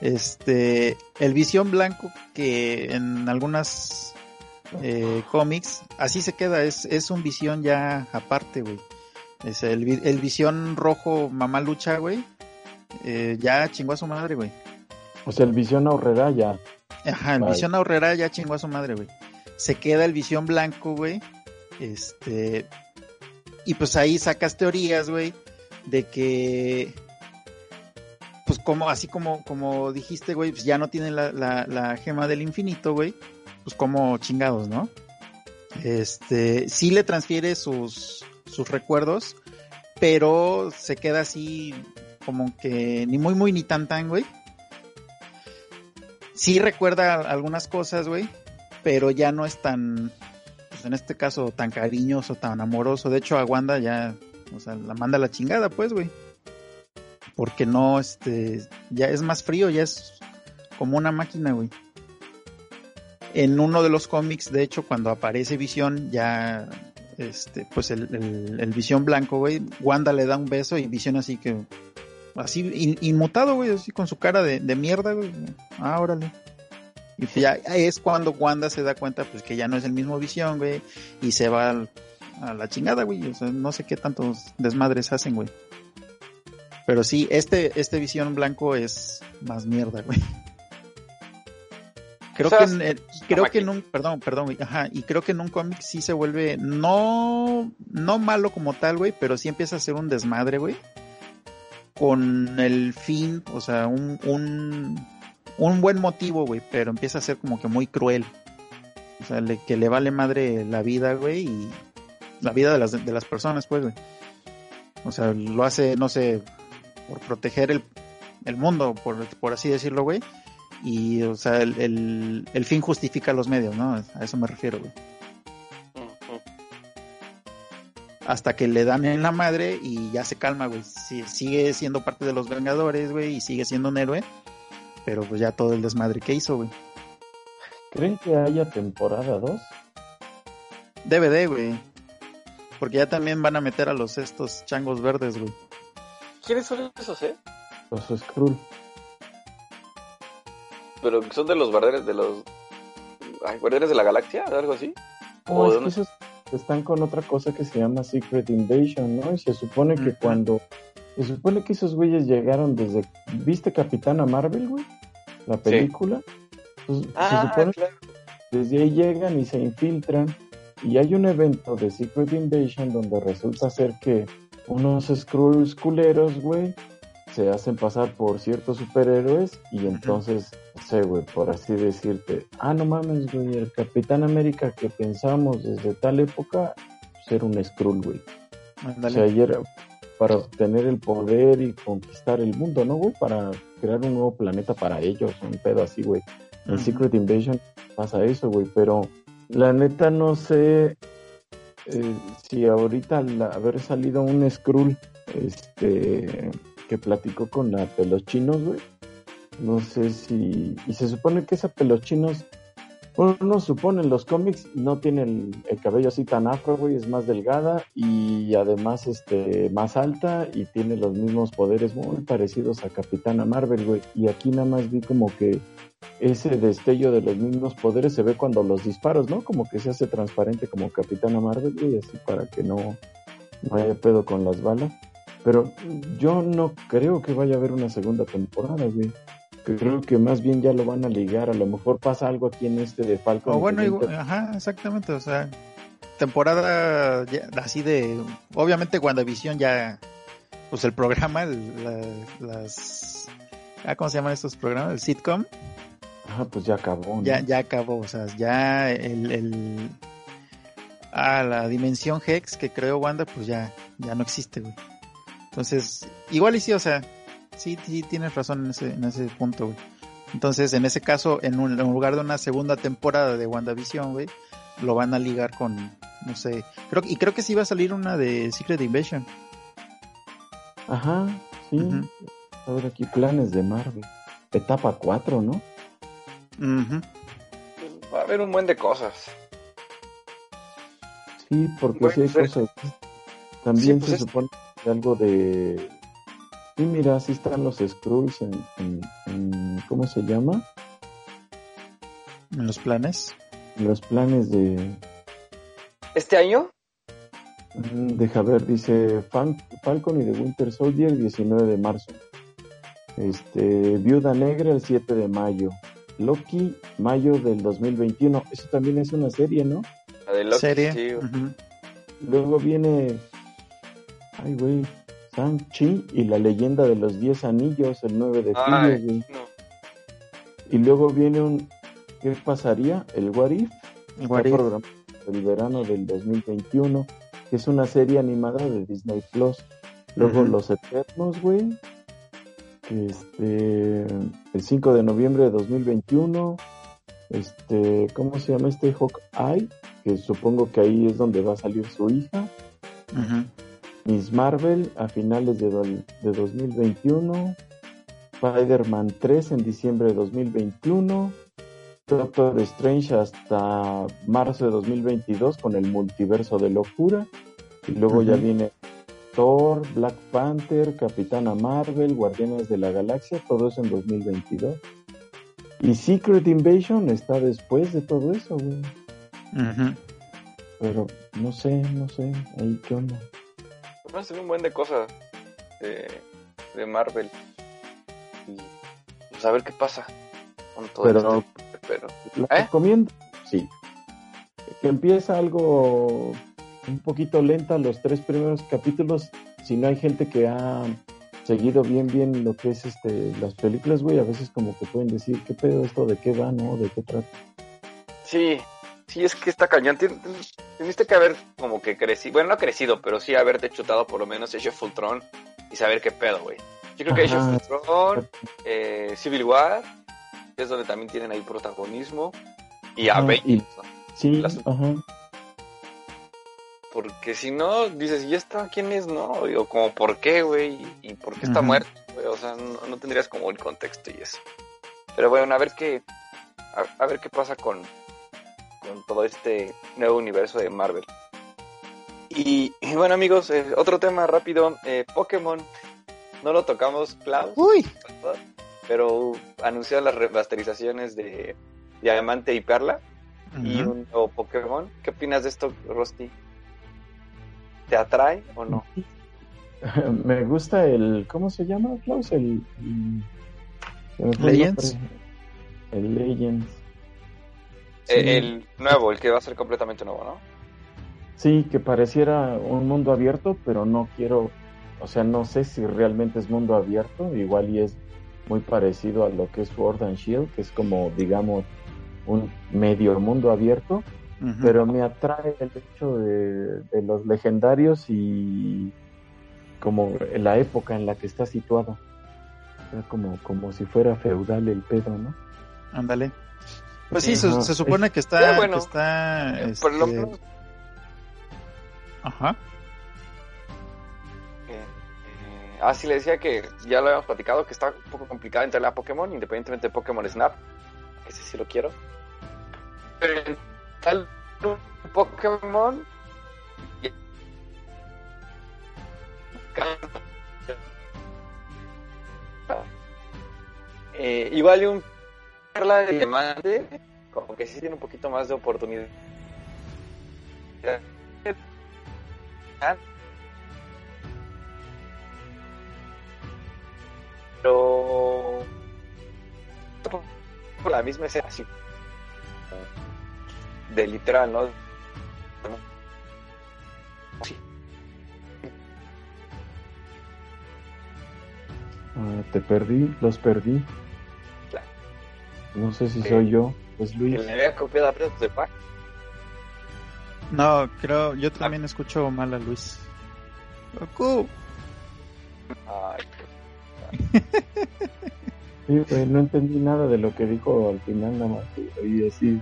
Este, el visión blanco que en algunas eh, cómics, así se queda, es, es un visión ya aparte, güey. Es el, el visión rojo mamá lucha, güey. Eh, ya chingó a su madre, güey. O sea, el Visión Ahorrera ya. Ajá, el Visión Ahorrera ya chingó a su madre, güey. Se queda el Visión Blanco, güey. Este. Y pues ahí sacas teorías, güey, de que. Pues como, así como, como dijiste, güey, pues ya no tienen la, la, gema del infinito, güey. Pues como chingados, ¿no? Este, sí le transfiere sus, sus recuerdos, pero se queda así como que ni muy muy ni tan tan, güey sí recuerda algunas cosas, güey, pero ya no es tan, pues en este caso, tan cariñoso, tan amoroso. De hecho, a Wanda ya, o sea, la manda la chingada, pues, güey. Porque no, este, ya es más frío, ya es como una máquina, güey. En uno de los cómics, de hecho, cuando aparece Visión, ya, este, pues el, el, Visión blanco, güey, Wanda le da un beso y Visión así que así inmutado, güey, así con su cara de, mierda, güey. Ah, órale. Y pues ya es cuando Wanda se da cuenta, pues que ya no es el mismo visión, güey, y se va a la chingada, güey. O sea, no sé qué tantos desmadres hacen, güey. Pero sí, este, este visión blanco es más mierda, güey. Creo que, en, creo que en un, perdón, perdón, ajá, y creo que en un cómic sí se vuelve, no, no malo como tal, güey, pero sí empieza a ser un desmadre, güey con el fin, o sea, un, un, un buen motivo, güey, pero empieza a ser como que muy cruel. O sea, que le vale madre la vida, güey, y la vida de las, de las personas, pues, güey. O sea, lo hace, no sé, por proteger el, el mundo, por, por así decirlo, güey. Y, o sea, el, el, el fin justifica los medios, ¿no? A eso me refiero, güey. hasta que le dan en la madre y ya se calma, güey. sigue siendo parte de los Vengadores, güey, y sigue siendo un héroe, pero pues ya todo el desmadre que hizo, güey. ¿Creen que haya temporada 2? DVD, güey. Porque ya también van a meter a los estos changos verdes, güey. ¿Quiénes son esos, eh? Los Skrull. Pero son de los guardianes de los... guardianes de la galaxia, algo así. ¿O de esos están con otra cosa que se llama Secret Invasion, ¿no? Y se supone que cuando. Se supone que esos güeyes llegaron desde. ¿Viste Capitana Marvel, güey? La película. Pues, se ah, supone que desde ahí llegan y se infiltran. Y hay un evento de Secret Invasion donde resulta ser que unos Skrulls culeros, güey, se hacen pasar por ciertos superhéroes y entonces, no sé, güey, por así decirte, ah, no mames, güey, el Capitán América que pensamos desde tal época, ser un Skrull, güey. O sea, ayer para obtener el poder y conquistar el mundo, ¿no, güey? Para crear un nuevo planeta para ellos, un pedo así, güey. En Secret Invasion pasa eso, güey, pero la neta no sé eh, si ahorita al haber salido un Skrull, este que platicó con la Pelochinos, güey. No sé si... Y se supone que esa Pelochinos, uno supone en los cómics, no tiene el, el cabello así tan afro, güey, es más delgada y además este más alta y tiene los mismos poderes muy parecidos a Capitana Marvel, güey. Y aquí nada más vi como que ese destello de los mismos poderes se ve cuando los disparos, ¿no? Como que se hace transparente como Capitana Marvel, güey, así para que no, no haya pedo con las balas. Pero yo no creo que vaya a haber una segunda temporada, güey. Creo que más bien ya lo van a ligar. A lo mejor pasa algo aquí en este de Falcon. O bueno, igual- ajá, exactamente, o sea, temporada ya- así de, obviamente WandaVision ya, pues el programa, el- la- las, ah, ¿cómo se llaman estos programas? El sitcom, Ajá, pues ya acabó. ¿no? ya, ya acabó, o sea, ya el, el, ah, la dimensión Hex que creó Wanda, pues ya, ya no existe, güey. Entonces, igual y sí, o sea, sí, sí tienes razón en ese, en ese punto, güey. Entonces, en ese caso, en, un, en lugar de una segunda temporada de WandaVision, güey, lo van a ligar con, no sé, creo y creo que sí va a salir una de Secret Invasion. Ajá, sí. A ver aquí planes de Marvel. Etapa 4, ¿no? Ujú. Va a haber un buen de cosas. Sí, porque Bueno, sí hay pero- cosas. También Sí, pues se es- supone que algo de... Sí, mira, sí están los Skrulls en, en- en- ¿Cómo se llama? En los planes. En los planes de... ¿Este año? Mm, Deja ver, dice Fan- Falcon y The Winter Soldier 19 de marzo. Este, Viuda Negra el 7 de mayo. Loki, mayo del 2021. Eso también es una serie, ¿no? La de Loki, serie. sí. Luego viene. Ay, güey. Shang-Chi y la leyenda de los 10 anillos el 9 de julio, Ay, güey. no. Y luego viene un. ¿Qué pasaría? El What If. Está What If. programado el verano del 2021. Que es una serie animada de Disney Plus. Luego. Los Eternos, güey. que Este. El 5 de noviembre de 2021. Este. ¿Cómo se llama este Hawkeye? Que supongo que ahí es donde va a salir su hija. Ujú. Miss Marvel a finales de, de 2021, Spider-Man 3 en diciembre de 2021, Doctor Strange hasta marzo de 2022 con el multiverso de locura, y luego ya viene Thor, Black Panther, Capitana Marvel, Guardianes de la Galaxia, todo eso en 2022. Y Secret Invasion está después de todo eso, güey. Pero no sé, no sé, ahí qué onda. A ser un buen de cosas de, de Marvel. Y pues a ver qué pasa con todo Pero esto. Pero ¿La ¿Eh? recomiendo? Sí. Que empieza algo un poquito lenta los tres primeros capítulos. Si no hay gente que ha seguido bien, bien lo que es este las películas, güey, a veces como que pueden decir, ¿qué pedo esto? ¿De qué va, no? ¿De qué trata? sí, sí es que está cañón. Tuviste que haber como que crecido, bueno, no crecido, pero sí haberte chutado por lo menos Age of Ultron y saber qué pedo, güey. Yo creo que Age of Ultron, eh, Civil War, que es donde también tienen ahí protagonismo, y Ajá, Avengers, y- ¿no? Sí, Las- ajá. Porque si no, dices, ¿y esta quién es? No, o como, ¿por qué, güey? ¿Y por qué está muerto? güey? O sea, no, no tendrías como el contexto y eso. Pero bueno, a ver qué, a, a ver qué pasa con, con todo este nuevo universo de Marvel. Y, y bueno, amigos, eh, otro tema rápido, eh, Pokémon. No lo tocamos, Klaus, Uy, pero anunciaron las remasterizaciones de Diamante y Perla y un nuevo Pokémon. ¿Qué opinas de esto, Rosti? ¿Te atrae o no? Me gusta el, ¿cómo se llama, Klaus? El, Legends. nombre. El Legends. Sí. Eh, el nuevo, el que va a ser completamente nuevo, ¿no? Sí, que pareciera un mundo abierto, pero no quiero, o sea, no sé si realmente es mundo abierto, igual y es muy parecido a lo que es Sword and Shield, que es como, digamos, un medio mundo abierto, pero me atrae el hecho de, de los legendarios y como la época en la que está situado. O sea, como, como si fuera feudal el pedo, ¿no? Ándale. Pues sí, se, supone que está, Eh, bueno, que está, Eh, por lo este, menos, ajá. eh, ah, sí, le decía que ya lo habíamos platicado, que está un poco complicado entrar a Pokémon, independientemente de Pokémon Snap, que ese sí lo quiero. Pero tal Pokémon. Eh, igual un perla de diamante, como que sí tiene un poquito más de oportunidad. Pero por la misma escena así de literal, ¿no? Sí. Ah, te perdí, los perdí. No sé si soy yo, es Que Luis. le había copiado a Breath de Pack. No, creo, yo también escucho mal a Luis. Goku. Ay, Sí, güey, no entendí nada de lo que dijo al final, nada más. Y así,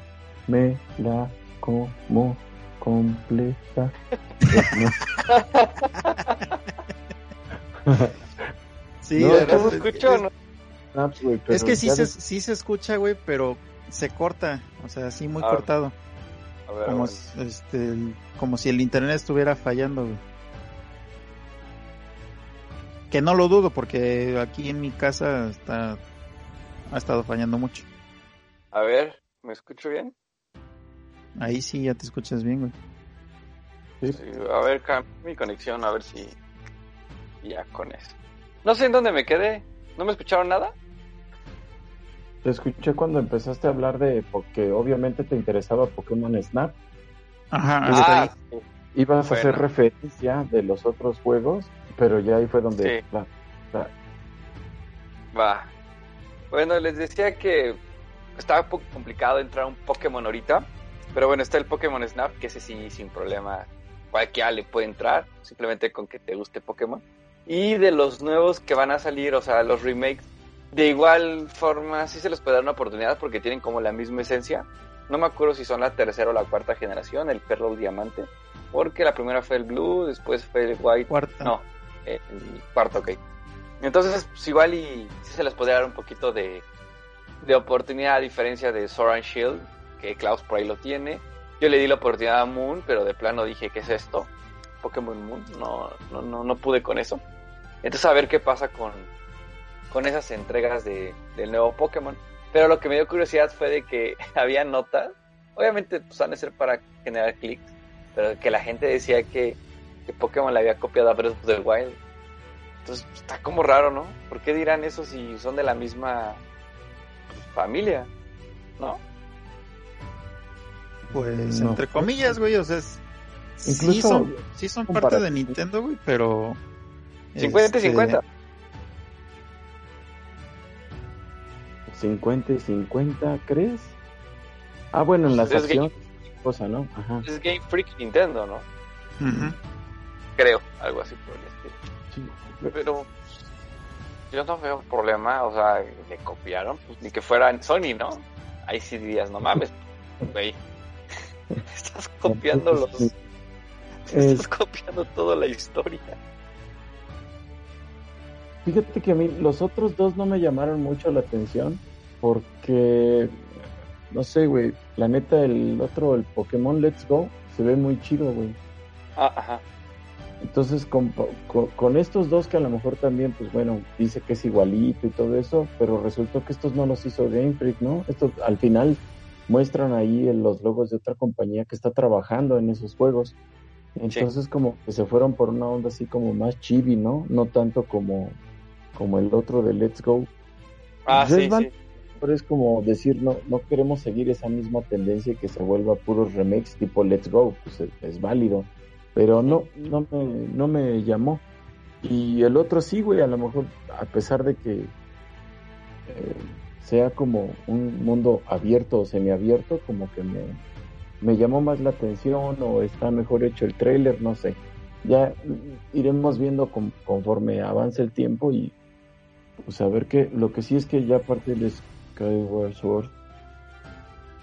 me la como completa. Sí, No, de es que ¿no verdad, se escuchó o no? Snaps, güey, es que sí se, ves- sí se escucha, güey, pero se corta, o sea, sí muy Ah, cortado, A ver, como, este, como si el internet estuviera fallando, güey. Que no lo dudo porque aquí en mi casa está ha estado fallando mucho. A ver, ¿me escucho bien? Ahí sí ya te escuchas bien, güey. Sí. Sí, a ver, mi conexión, a ver si ya con eso. No sé en dónde me quedé. ¿No me escucharon nada? Te escuché cuando empezaste a hablar de, porque obviamente te interesaba Pokémon Snap. Ajá. Ah, sí. Ibas a hacer referencia de los otros juegos, pero ya ahí fue donde... Sí. la- la- Va. Bueno, les decía que estaba un poco complicado entrar a un Pokémon ahorita. Pero bueno, está el Pokémon Snap, que ese sí, sin problema, cualquiera le puede entrar, simplemente con que te guste Pokémon. Y de los nuevos que van a salir, o sea, los remakes, de igual forma sí se les puede dar una oportunidad porque tienen como la misma esencia. No me acuerdo si son la tercera o la cuarta generación, el perro el diamante. Porque la primera fue el blue, después fue el white, cuarta. no, el cuarto, ok. Entonces, pues igual y sí se les podría dar un poquito de, de oportunidad a diferencia de Sword and Shield, que Klaus por ahí lo tiene. Yo le di la oportunidad a Moon, pero de plano dije, ¿qué es esto? Pokémon Moon, no, no, no, no pude con eso. Entonces a ver qué pasa con, con esas entregas de, del nuevo Pokémon. Pero lo que me dio curiosidad fue de que había notas, obviamente pues han de ser para generar clics, pero que la gente decía que, que Pokémon le había copiado a Breath of the Wild. Entonces pues, está como raro, ¿no? ¿Por qué dirán eso si son de la misma pues, familia? ¿No? Pues No. entre comillas, güey, o sea, es- sí Incluso son, sí son parte de. Nintendo, güey, pero... 50 y este, 50. 50 y 50, ¿crees? Ah, bueno, en las Es acciones, cosa, ¿no? Ajá. Es Game Freak Nintendo, ¿no? Creo, algo así por el estilo. Sí. Pero yo no veo problema, o sea, le copiaron, pues ni que fuera Sony, ¿no? Ahí sí dirías, no mames, güey. Estás copiando los. Sí. Estás copiando toda la historia. Fíjate que a mí los otros dos no me llamaron mucho la atención porque, no sé, güey, la neta, el otro, el Pokémon Let's Go, se ve muy chido, güey. Ah, ajá. Entonces, con, con, con estos dos que a lo mejor también, pues bueno, dice que es igualito y todo eso, pero resultó que estos no los hizo Game Freak, ¿no? Estos al final muestran ahí los logos de otra compañía que está trabajando en esos juegos. Entonces como que se fueron por una onda así como más chibi, ¿no? No tanto como, como el otro de Let's Go. Ah, sí, sí. Pero es como decir, no, no queremos seguir esa misma tendencia que se vuelva puros remakes tipo Let's Go, pues es, es válido. Pero no, no me, no me llamó. Y el otro sí, güey, a lo mejor, a pesar de que eh, sea como un mundo abierto o semiabierto, como que me, me llamó más la atención o está mejor hecho el trailer, no sé. Ya iremos viendo con- conforme avance el tiempo y pues a ver qué. Lo que sí es que ya aparte del Skyward Sword,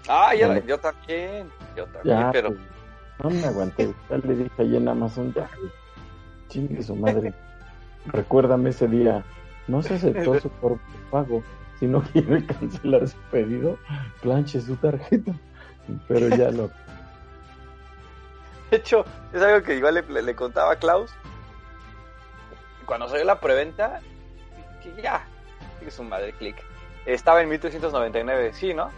Ah, ya, Bueno. yo también. Yo también, ya, pero. pues, no me aguanté. Ya le dije ahí en Amazon, ya, chingue su madre. recuérdame ese día, no se aceptó su pago, si no quiere cancelar su pedido, planche su tarjeta, pero ya lo... De hecho, es algo que igual le, le contaba a Klaus. Cuando salió la preventa, que ya, es un madre click. Estaba en 1399, sí, ¿no?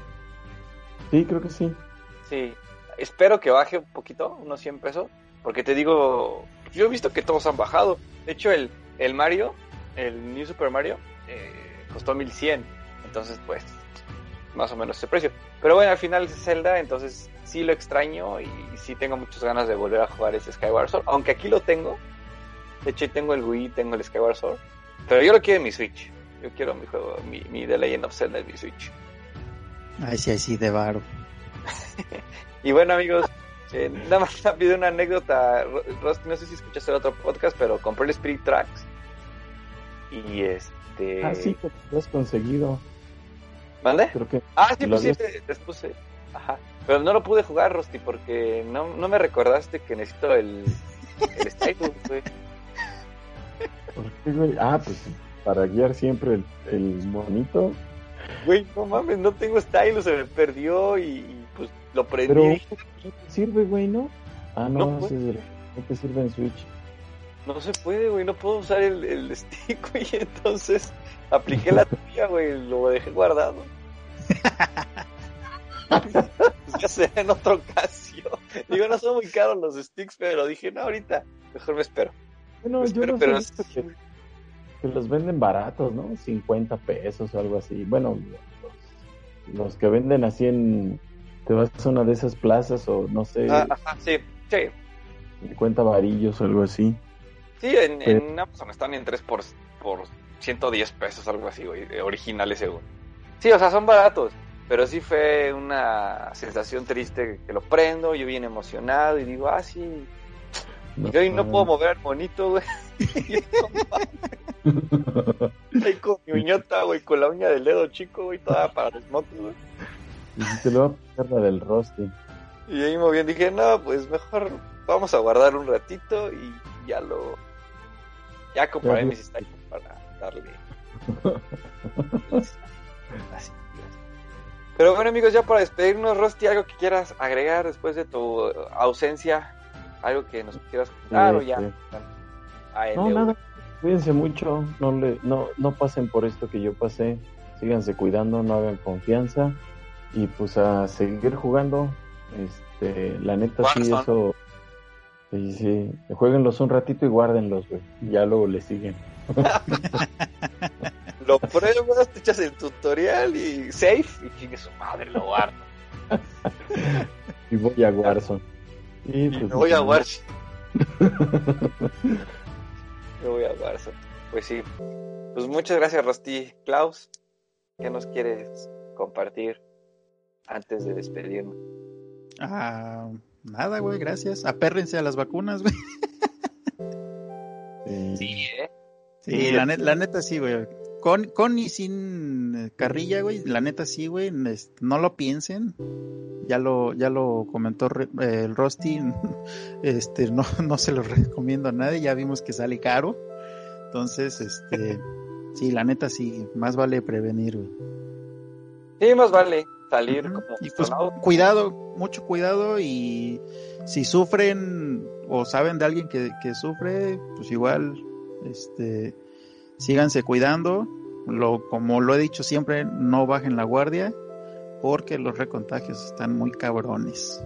Sí, creo que sí. Sí, espero que baje un poquito, unos 100 pesos, porque te digo, yo he visto que todos han bajado. De hecho, el, el Mario, el New Super Mario, eh, costó 1100, entonces pues más o menos ese precio. Pero bueno, al final es Zelda, entonces sí lo extraño y sí tengo muchas ganas de volver a jugar ese Skyward Sword, aunque aquí lo tengo. De hecho, tengo el Wii, tengo el Skyward Sword, pero yo lo quiero en mi Switch. Yo quiero mi juego, mi, mi The Legend of Zelda en mi Switch. Ay, sí, ay, sí, de varo. y bueno, amigos, eh, nada más pido una anécdota. Rusty, no sé si escuchaste el otro podcast, pero compré el Spirit Tracks. Y este. Ah, sí, que lo has conseguido. ¿Mande? Creo que Ah, sí, lo pues sí, te- les puse. Ajá. Pero no lo pude jugar, Rusty, porque no, no me recordaste que necesito el, el stylus, güey. ¿por qué, güey? Ah, pues para guiar siempre el, el monito. Güey, no mames, no tengo stylus, se me perdió y, y, pues lo prendí. Pero no te sirve, güey, ¿no? Ah, no, No, ese es el- no te sirve en Switch. no se puede, güey, no puedo usar el, el stick, güey. Entonces apliqué la tuya, güey, lo dejé guardado. pues ya será en otra ocasión. Digo, no son muy caros los sticks, pero dije, no, ahorita, mejor me espero. Bueno, yo pero- los pero que, que los venden baratos, ¿no? 50 pesos o algo así. Bueno, los, los que venden así en... Te vas a una de esas plazas o no sé, Ah, ajá, sí, sí. 50 varillos o algo así. Sí, en, en Amazon están en 3 por, por 110 pesos, algo así, güey, originales según. Sí, o sea, son baratos, pero sí fue una sensación triste que lo prendo, yo bien emocionado y digo, ah, sí. Y hoy no puedo mover al monito, güey. Ahí con mi uñota, güey, con la uña del dedo chico, güey, toda para mocos, güey. Y si te lo va a poner la del Rusty. Y ahí moviendo, dije, no, pues mejor vamos a guardar un ratito y ya lo. Ya compraré mis stylos para darle. Así. Pero bueno, amigos, ya para despedirnos, Rusty, algo que quieras agregar después de tu ausencia, algo que nos quieras contar o ya. No, nada. Cuídense mucho. No, le, no, no pasen por esto que yo pasé. Síganse cuidando, no hagan confianza. Y pues a seguir jugando. Este, la neta sí, eso. Sí, sí. Jueguenlos un ratito y guárdenlos, güey. Ya luego le siguen. Lo pruebas, te echas el tutorial y save y chingue su madre, lo guardo. Y voy a Warzone. Y, Y pues, me voy a Warzone. me voy a Warzone. Pues sí. Pues muchas gracias, Rosti. Klaus, ¿qué nos quieres compartir antes de despedirnos? Ah, nada, güey, gracias. Apérrense a las vacunas, güey. Sí. ¿eh? Sí, la, net- la neta sí, güey. Con, con y sin eh, carrilla, güey. La neta sí, güey. No lo piensen. Ya lo, ya lo comentó eh, el Rusty. Este, no, no se lo recomiendo a nadie. Ya vimos que sale caro. Entonces, este, sí, la neta sí. Más vale prevenir, güey. Sí, más vale salir como Y pues cuidado, mucho cuidado y si sufren o saben de alguien que, que sufre, pues igual, este, síganse cuidando. Lo, como lo he dicho siempre, no bajen la guardia porque los recontagios están muy cabrones.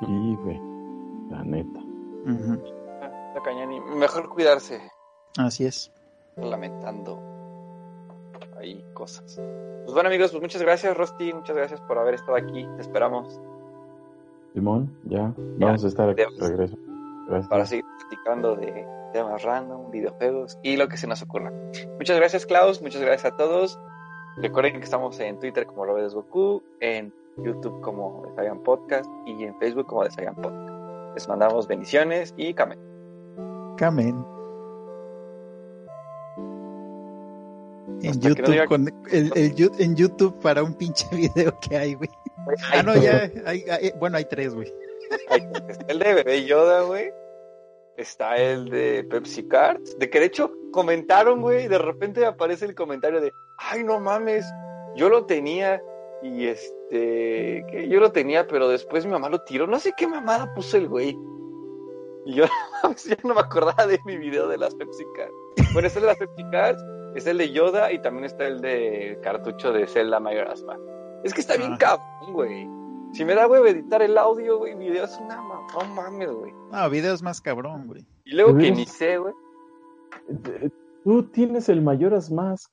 Sí, güey. La neta. Cañón y mejor cuidarse, Así es. lamentando ahí cosas. Pues bueno, amigos, pues muchas gracias, Rosti. Muchas gracias por haber estado aquí. Te esperamos Simón, ya. Vamos a estar aquí Debes. de regreso. Gracias. para seguir platicando de temas random, videojuegos y lo que se nos ocurra. Muchas gracias, Klaus. Muchas gracias a todos. Recuerden que estamos en Twitter como Lo ves Goku, en YouTube como Desayan Podcast y en Facebook como Desayan Podcast. Les mandamos bendiciones y camen. Camen. En Hasta que no YouTube, diga- con, el, el Yu- en YouTube para un pinche video que hay, güey. Ah, no, ya, hay, hay- bueno, hay tres, güey. Está el de bebé Yoda, güey. está el de Pepsi Cards, de que de hecho comentaron, güey, y de repente aparece el comentario de, ay, no mames, yo lo tenía y este, que yo lo tenía, pero después mi mamá lo tiró, no sé qué mamada puso el güey. Y yo ya no me acordaba de mi video de las Pepsi Cards. Bueno, este es de las Pepsi Cards, es el de Yoda y también está el de cartucho de Zelda Majora's Mask. Es que está bien cabrón, güey. Si me da, güey, editar el audio, güey, video es una mamá, no mames, güey. No, video es más cabrón, güey. Y luego que ni sé, güey. Tú tienes el Mayoras Mask.